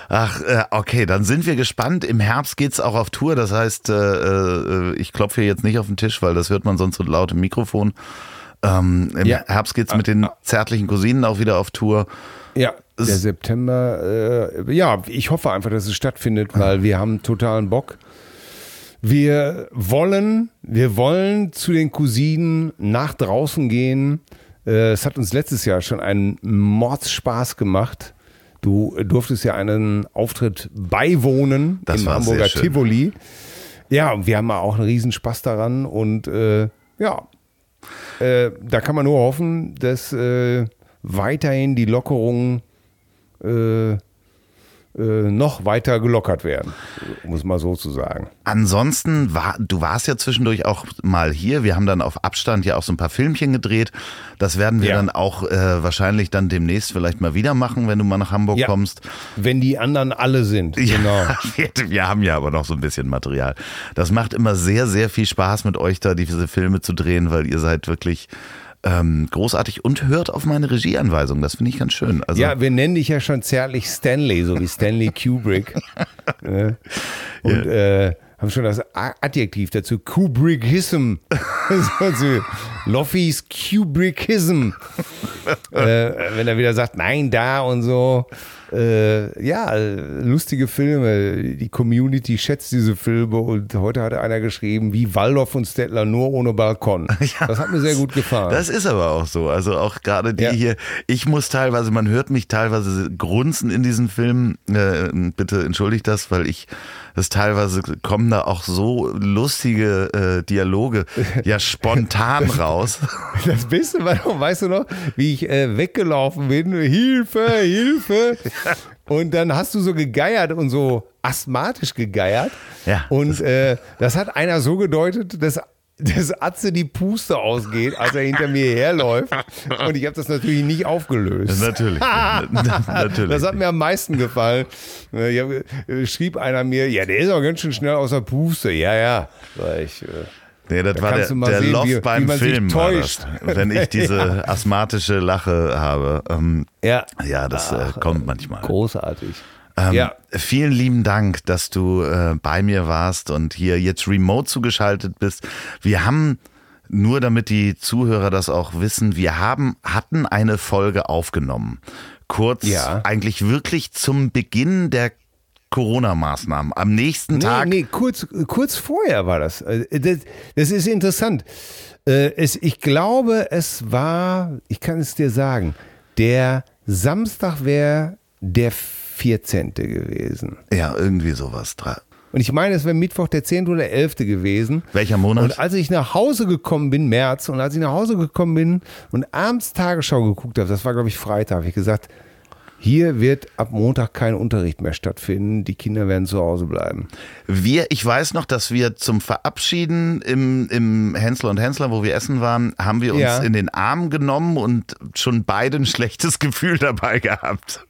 Speaker 3: Ach, äh, okay, dann sind wir gespannt. Im Herbst geht's auch auf Tour. Das heißt, äh, äh, ich klopfe hier jetzt nicht auf den Tisch, weil das hört man sonst so laut im Mikrofon. Ähm, Im
Speaker 1: Ja.
Speaker 3: Herbst geht's mit den zärtlichen Cousinen auch wieder auf Tour.
Speaker 1: Ja, der September, äh, ja, ich hoffe einfach, dass es stattfindet, weil wir haben totalen Bock. Wir wollen, wir wollen zu den Cousinen nach draußen gehen, Äh, es hat uns letztes Jahr schon einen Mordsspaß gemacht. Du durftest ja einen Auftritt beiwohnen
Speaker 3: Das
Speaker 1: im Hamburger. Tivoli. Ja, und wir haben auch einen Riesenspaß daran und äh, ja, äh, da kann man nur hoffen, dass äh, weiterhin die Lockerungen äh, noch weiter gelockert werden, es mal so zu sagen.
Speaker 3: Ansonsten, war, du warst ja zwischendurch auch mal hier. Wir haben dann auf Abstand ja auch so ein paar Filmchen gedreht. Das werden wir
Speaker 1: Ja.
Speaker 3: dann auch äh, wahrscheinlich dann demnächst vielleicht mal wieder machen, wenn du mal nach Hamburg
Speaker 1: Ja.
Speaker 3: kommst.
Speaker 1: Wenn die anderen alle sind,
Speaker 3: Ja,
Speaker 1: genau.
Speaker 3: wir, wir haben ja aber noch so ein bisschen Material. Das macht immer sehr, sehr viel Spaß mit euch da diese Filme zu drehen, weil ihr seid wirklich ähm, großartig und hört auf meine Regieanweisung. Das finde ich ganz schön. Also,
Speaker 1: Ja, wir nennen dich ja schon zärtlich Stanley, so wie Stanley Kubrick. Ne? Und äh, haben schon das Adjektiv dazu, Kubrickism. Loffis Kubrickism. äh, wenn er wieder sagt, nein, da und so. Äh, ja, lustige Filme. Die Community schätzt diese Filme und heute hat einer geschrieben, wie Waldorf und Stettler nur ohne Balkon. Das hat mir sehr gut gefallen.
Speaker 3: Das ist aber auch so. Also auch gerade die
Speaker 1: Ja.
Speaker 3: hier, ich muss teilweise, man hört mich teilweise grunzen in diesen Filmen. Äh, bitte entschuldigt das, weil ich das teilweise kommen da auch so lustige äh, Dialoge ja spontan raus.
Speaker 1: Das Beste war noch, weißt du noch, wie ich äh, weggelaufen bin, Hilfe, Hilfe. Und dann hast du so gegeiert und so asthmatisch gegeiert.
Speaker 3: Ja.
Speaker 1: Und äh, das hat einer so gedeutet, dass dass Atze die Puste ausgeht, als er hinter mir herläuft. Und ich habe das natürlich nicht aufgelöst.
Speaker 3: Natürlich. Natürlich.
Speaker 1: Das hat mir am meisten gefallen. Hab, schrieb einer mir, ja, der ist auch ganz schön schnell aus der Puste. Ja, ja. Ich, äh,
Speaker 3: Nee, das
Speaker 1: Da
Speaker 3: war der,
Speaker 1: du mal
Speaker 3: der
Speaker 1: sehen,
Speaker 3: Loft
Speaker 1: wie- wie
Speaker 3: beim
Speaker 1: sich
Speaker 3: Film, wenn ich diese asthmatische Lache habe. Ähm,
Speaker 1: ja.
Speaker 3: ja, das äh, kommt manchmal.
Speaker 1: Großartig.
Speaker 3: Ähm,
Speaker 1: ja.
Speaker 3: Vielen lieben Dank, dass du äh, bei mir warst und hier jetzt remote zugeschaltet bist. Wir haben, nur damit die Zuhörer das auch wissen, wir haben, hatten eine Folge aufgenommen. Kurz,
Speaker 1: Ja.
Speaker 3: eigentlich wirklich zum Beginn der Corona-Maßnahmen. Am nächsten
Speaker 1: Nee,
Speaker 3: Tag.
Speaker 1: nee, kurz, kurz vorher war das. Äh, Das, das ist interessant. Äh, Es, ich glaube, es war, ich kann es dir sagen, der Samstag wäre der 14. gewesen.
Speaker 3: Ja, irgendwie sowas.
Speaker 1: Und ich meine, es wäre Mittwoch der 10. oder 11. gewesen.
Speaker 3: Welcher Monat?
Speaker 1: Und als ich nach Hause gekommen bin, März, und als ich nach Hause gekommen bin und abends Tagesschau geguckt habe, das war glaube ich Freitag, habe ich gesagt, hier wird ab Montag kein Unterricht mehr stattfinden, die Kinder werden zu Hause bleiben.
Speaker 3: Wir, ich weiß noch, dass wir zum Verabschieden im, im Hensler und Hensler, wo wir essen waren, haben wir uns
Speaker 1: Ja.
Speaker 3: in den Arm genommen und schon beide ein schlechtes Gefühl dabei gehabt.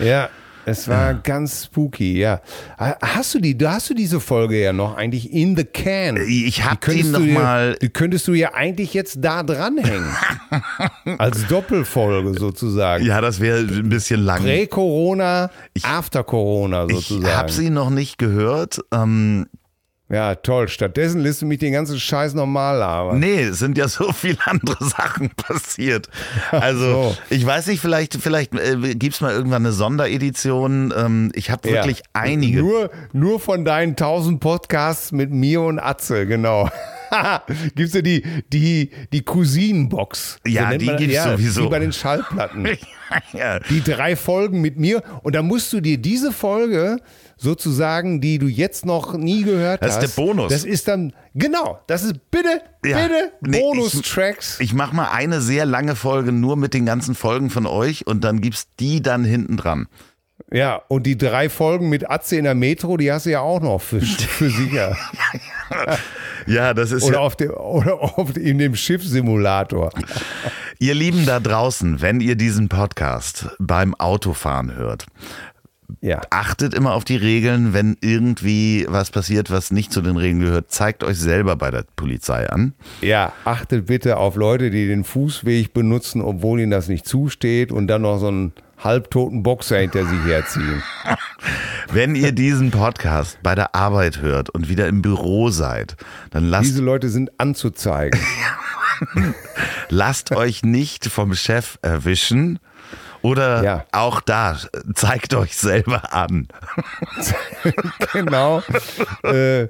Speaker 1: Ja, es war ganz spooky, ja. Hast du die, hast du diese Folge ja noch eigentlich in the can.
Speaker 3: Ich hab die
Speaker 1: du
Speaker 3: noch
Speaker 1: dir-
Speaker 3: mal-
Speaker 1: Die könntest du ja eigentlich jetzt da dranhängen. Als Doppelfolge sozusagen.
Speaker 3: Ja, das wäre ein bisschen lang.
Speaker 1: Prä-Corona, After-Corona
Speaker 3: Ich
Speaker 1: sozusagen.
Speaker 3: habe sie noch nicht gehört. Ähm,
Speaker 1: Ja, toll. Stattdessen lässt du mich den ganzen Scheiß normal labern.
Speaker 3: nee, es sind ja so viele andere Sachen passiert. Also,
Speaker 1: so.
Speaker 3: ich weiß nicht, vielleicht, vielleicht äh, gibt es mal irgendwann eine Sonderedition. Ähm, ich habe
Speaker 1: Ja.
Speaker 3: wirklich einige.
Speaker 1: Nur, nur von deinen tausend Podcasts mit mir und Atze, genau. Gibt's ja die, die, die Cousinenbox.
Speaker 3: Ja,
Speaker 1: nennt
Speaker 3: die gibt's
Speaker 1: ja,
Speaker 3: sowieso.
Speaker 1: Wie bei den Schallplatten.
Speaker 3: ja.
Speaker 1: die drei Folgen mit mir. Und dann musst du dir diese Folge sozusagen, die du jetzt noch nie gehört
Speaker 3: Das ist
Speaker 1: hast.
Speaker 3: der Bonus.
Speaker 1: Das ist dann, genau, das ist bitte,
Speaker 3: Ja.
Speaker 1: bitte
Speaker 3: Nee, ich-
Speaker 1: Bonus-Tracks.
Speaker 3: Ich mache mal eine sehr lange Folge nur mit den ganzen Folgen von euch und dann gibt's die dann hinten dran.
Speaker 1: Ja, und die drei Folgen mit Atze in der Metro, die hast du ja auch noch für, für sicher.
Speaker 3: Ja, das ist
Speaker 1: Oder,
Speaker 3: ja,
Speaker 1: auf dem, oder auf, in dem Schiffsimulator.
Speaker 3: ihr Lieben da draußen, wenn ihr diesen Podcast beim Autofahren hört,
Speaker 1: Ja.
Speaker 3: achtet immer auf die Regeln, wenn irgendwie was passiert, was nicht zu den Regeln gehört, zeigt euch selber bei der Polizei an.
Speaker 1: Ja, achtet bitte auf Leute, die den Fußweg benutzen, obwohl ihnen das nicht zusteht und dann noch so einen halbtoten Boxer hinter sich herziehen.
Speaker 3: Wenn ihr diesen Podcast bei der Arbeit hört und wieder im Büro seid, dann lasst,
Speaker 1: Diese Leute sind anzuzeigen.
Speaker 3: lasst euch nicht vom Chef erwischen. Oder
Speaker 1: Ja.
Speaker 3: auch da, zeigt euch selber an.
Speaker 1: genau. äh,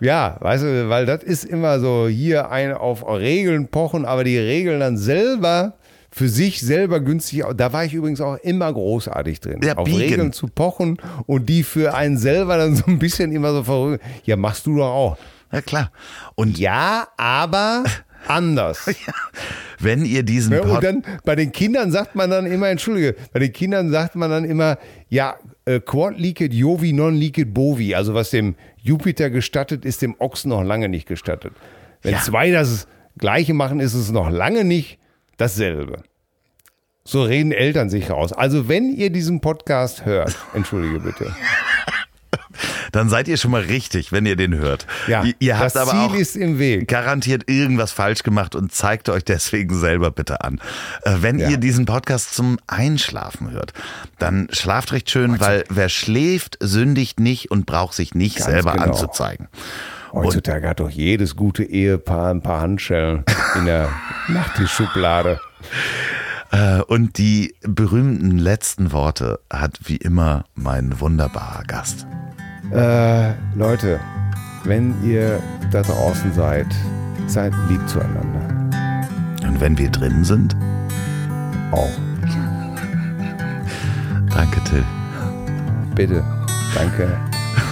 Speaker 1: ja, weißt du, weil das ist immer so hier ein auf Regeln pochen, aber die Regeln dann selber für sich selber günstig, da war ich übrigens auch immer großartig drin,
Speaker 3: Ja,
Speaker 1: auf
Speaker 3: biegen.
Speaker 1: Regeln zu pochen und die für einen selber dann so ein bisschen immer so verrückt. Ja, machst du doch auch.
Speaker 3: Ja, klar. Und
Speaker 1: Ja, aber anders.
Speaker 3: wenn ihr diesen
Speaker 1: Ja, und dann bei den Kindern sagt man dann immer, entschuldige, bei den Kindern sagt man dann immer, ja, äh, Quod licet Jovi non licet Bovi. Also was dem Jupiter gestattet, ist dem Ochsen noch lange nicht gestattet. Wenn
Speaker 3: Ja.
Speaker 1: zwei das Gleiche machen, ist es noch lange nicht dasselbe. So reden Eltern sich raus. Also wenn ihr diesen Podcast hört, entschuldige bitte.
Speaker 3: dann seid ihr schon mal richtig, wenn ihr den hört.
Speaker 1: Ja,
Speaker 3: ihr, ihr habt
Speaker 1: das
Speaker 3: aber
Speaker 1: Ziel ist im Weg.
Speaker 3: garantiert irgendwas falsch gemacht und zeigt euch deswegen selber bitte an. Äh, wenn
Speaker 1: Ja.
Speaker 3: ihr diesen Podcast zum Einschlafen hört, dann schlaft recht schön, weil wer schläft, sündigt nicht und braucht sich nicht
Speaker 1: Ganz
Speaker 3: selber
Speaker 1: genau.
Speaker 3: anzuzeigen.
Speaker 1: Heutzutage hat doch jedes gute Ehepaar ein paar Handschellen in der Nachttischschublade.
Speaker 3: Äh, Und die berühmten letzten Worte hat wie immer mein wunderbarer Gast.
Speaker 1: Äh, Leute, wenn ihr da draußen seid, seid lieb zueinander.
Speaker 3: Und wenn wir drin sind,
Speaker 1: Auch.
Speaker 3: danke Till.
Speaker 1: Bitte. Danke,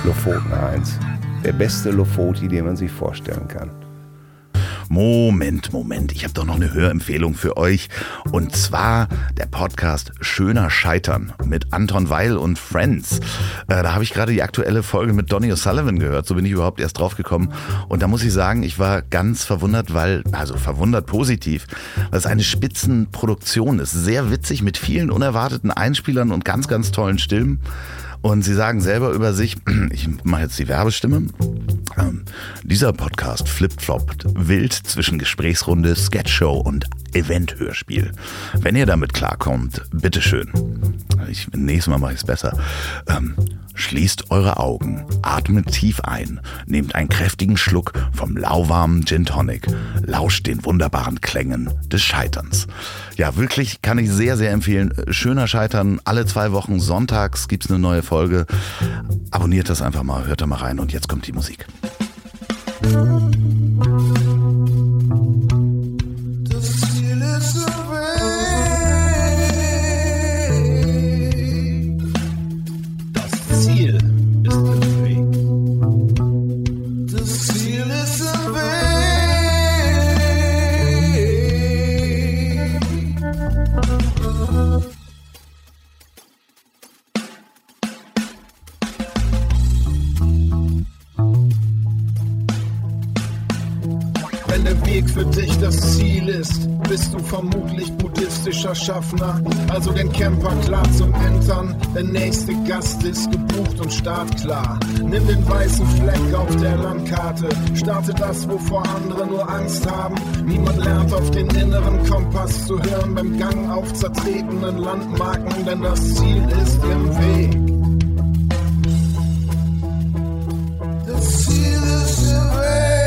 Speaker 1: Lofoten Heinz. Der beste Lofoti, den man sich vorstellen kann.
Speaker 3: Moment, Moment, ich habe doch noch eine Hörempfehlung für euch. Und zwar der Podcast Schöner Scheitern mit Anton Weil und Friends. Äh, da habe ich gerade die aktuelle Folge mit Donny O'Sullivan gehört. So bin ich überhaupt erst drauf gekommen. Und da muss ich sagen, ich war ganz verwundert, weil, also verwundert positiv, weil es eine Spitzenproduktion ist. Sehr witzig mit vielen unerwarteten Einspielern und ganz, ganz tollen Stimmen. Und sie sagen selber über sich, ich mache jetzt die Werbestimme. Ähm, dieser Podcast flipfloppt wild zwischen Gesprächsrunde, Sketchshow und Event-Hörspiel. Wenn ihr damit klarkommt, bitteschön. Ich, nächstes Mal mache ich es besser. Ähm, schließt eure Augen, atmet tief ein, nehmt einen kräftigen Schluck vom lauwarmen Gin Tonic, lauscht den wunderbaren Klängen des Scheiterns. Ja, wirklich kann ich sehr, sehr empfehlen. Schöner Scheitern, alle zwei Wochen sonntags gibt's eine neue Folge. Abonniert das einfach mal, hört da mal rein und jetzt kommt die Musik.
Speaker 4: Das bist du vermutlich buddhistischer Schaffner. Also den Camper klar zum Entern. Der nächste Gast ist gebucht und startklar. Nimm den weißen Fleck auf der Landkarte. Starte das, wovor andere nur Angst haben. Niemand lernt auf den inneren Kompass zu hören beim Gang auf zertretenen Landmarken, denn das Ziel ist im Weg. Das Ziel ist im Weg.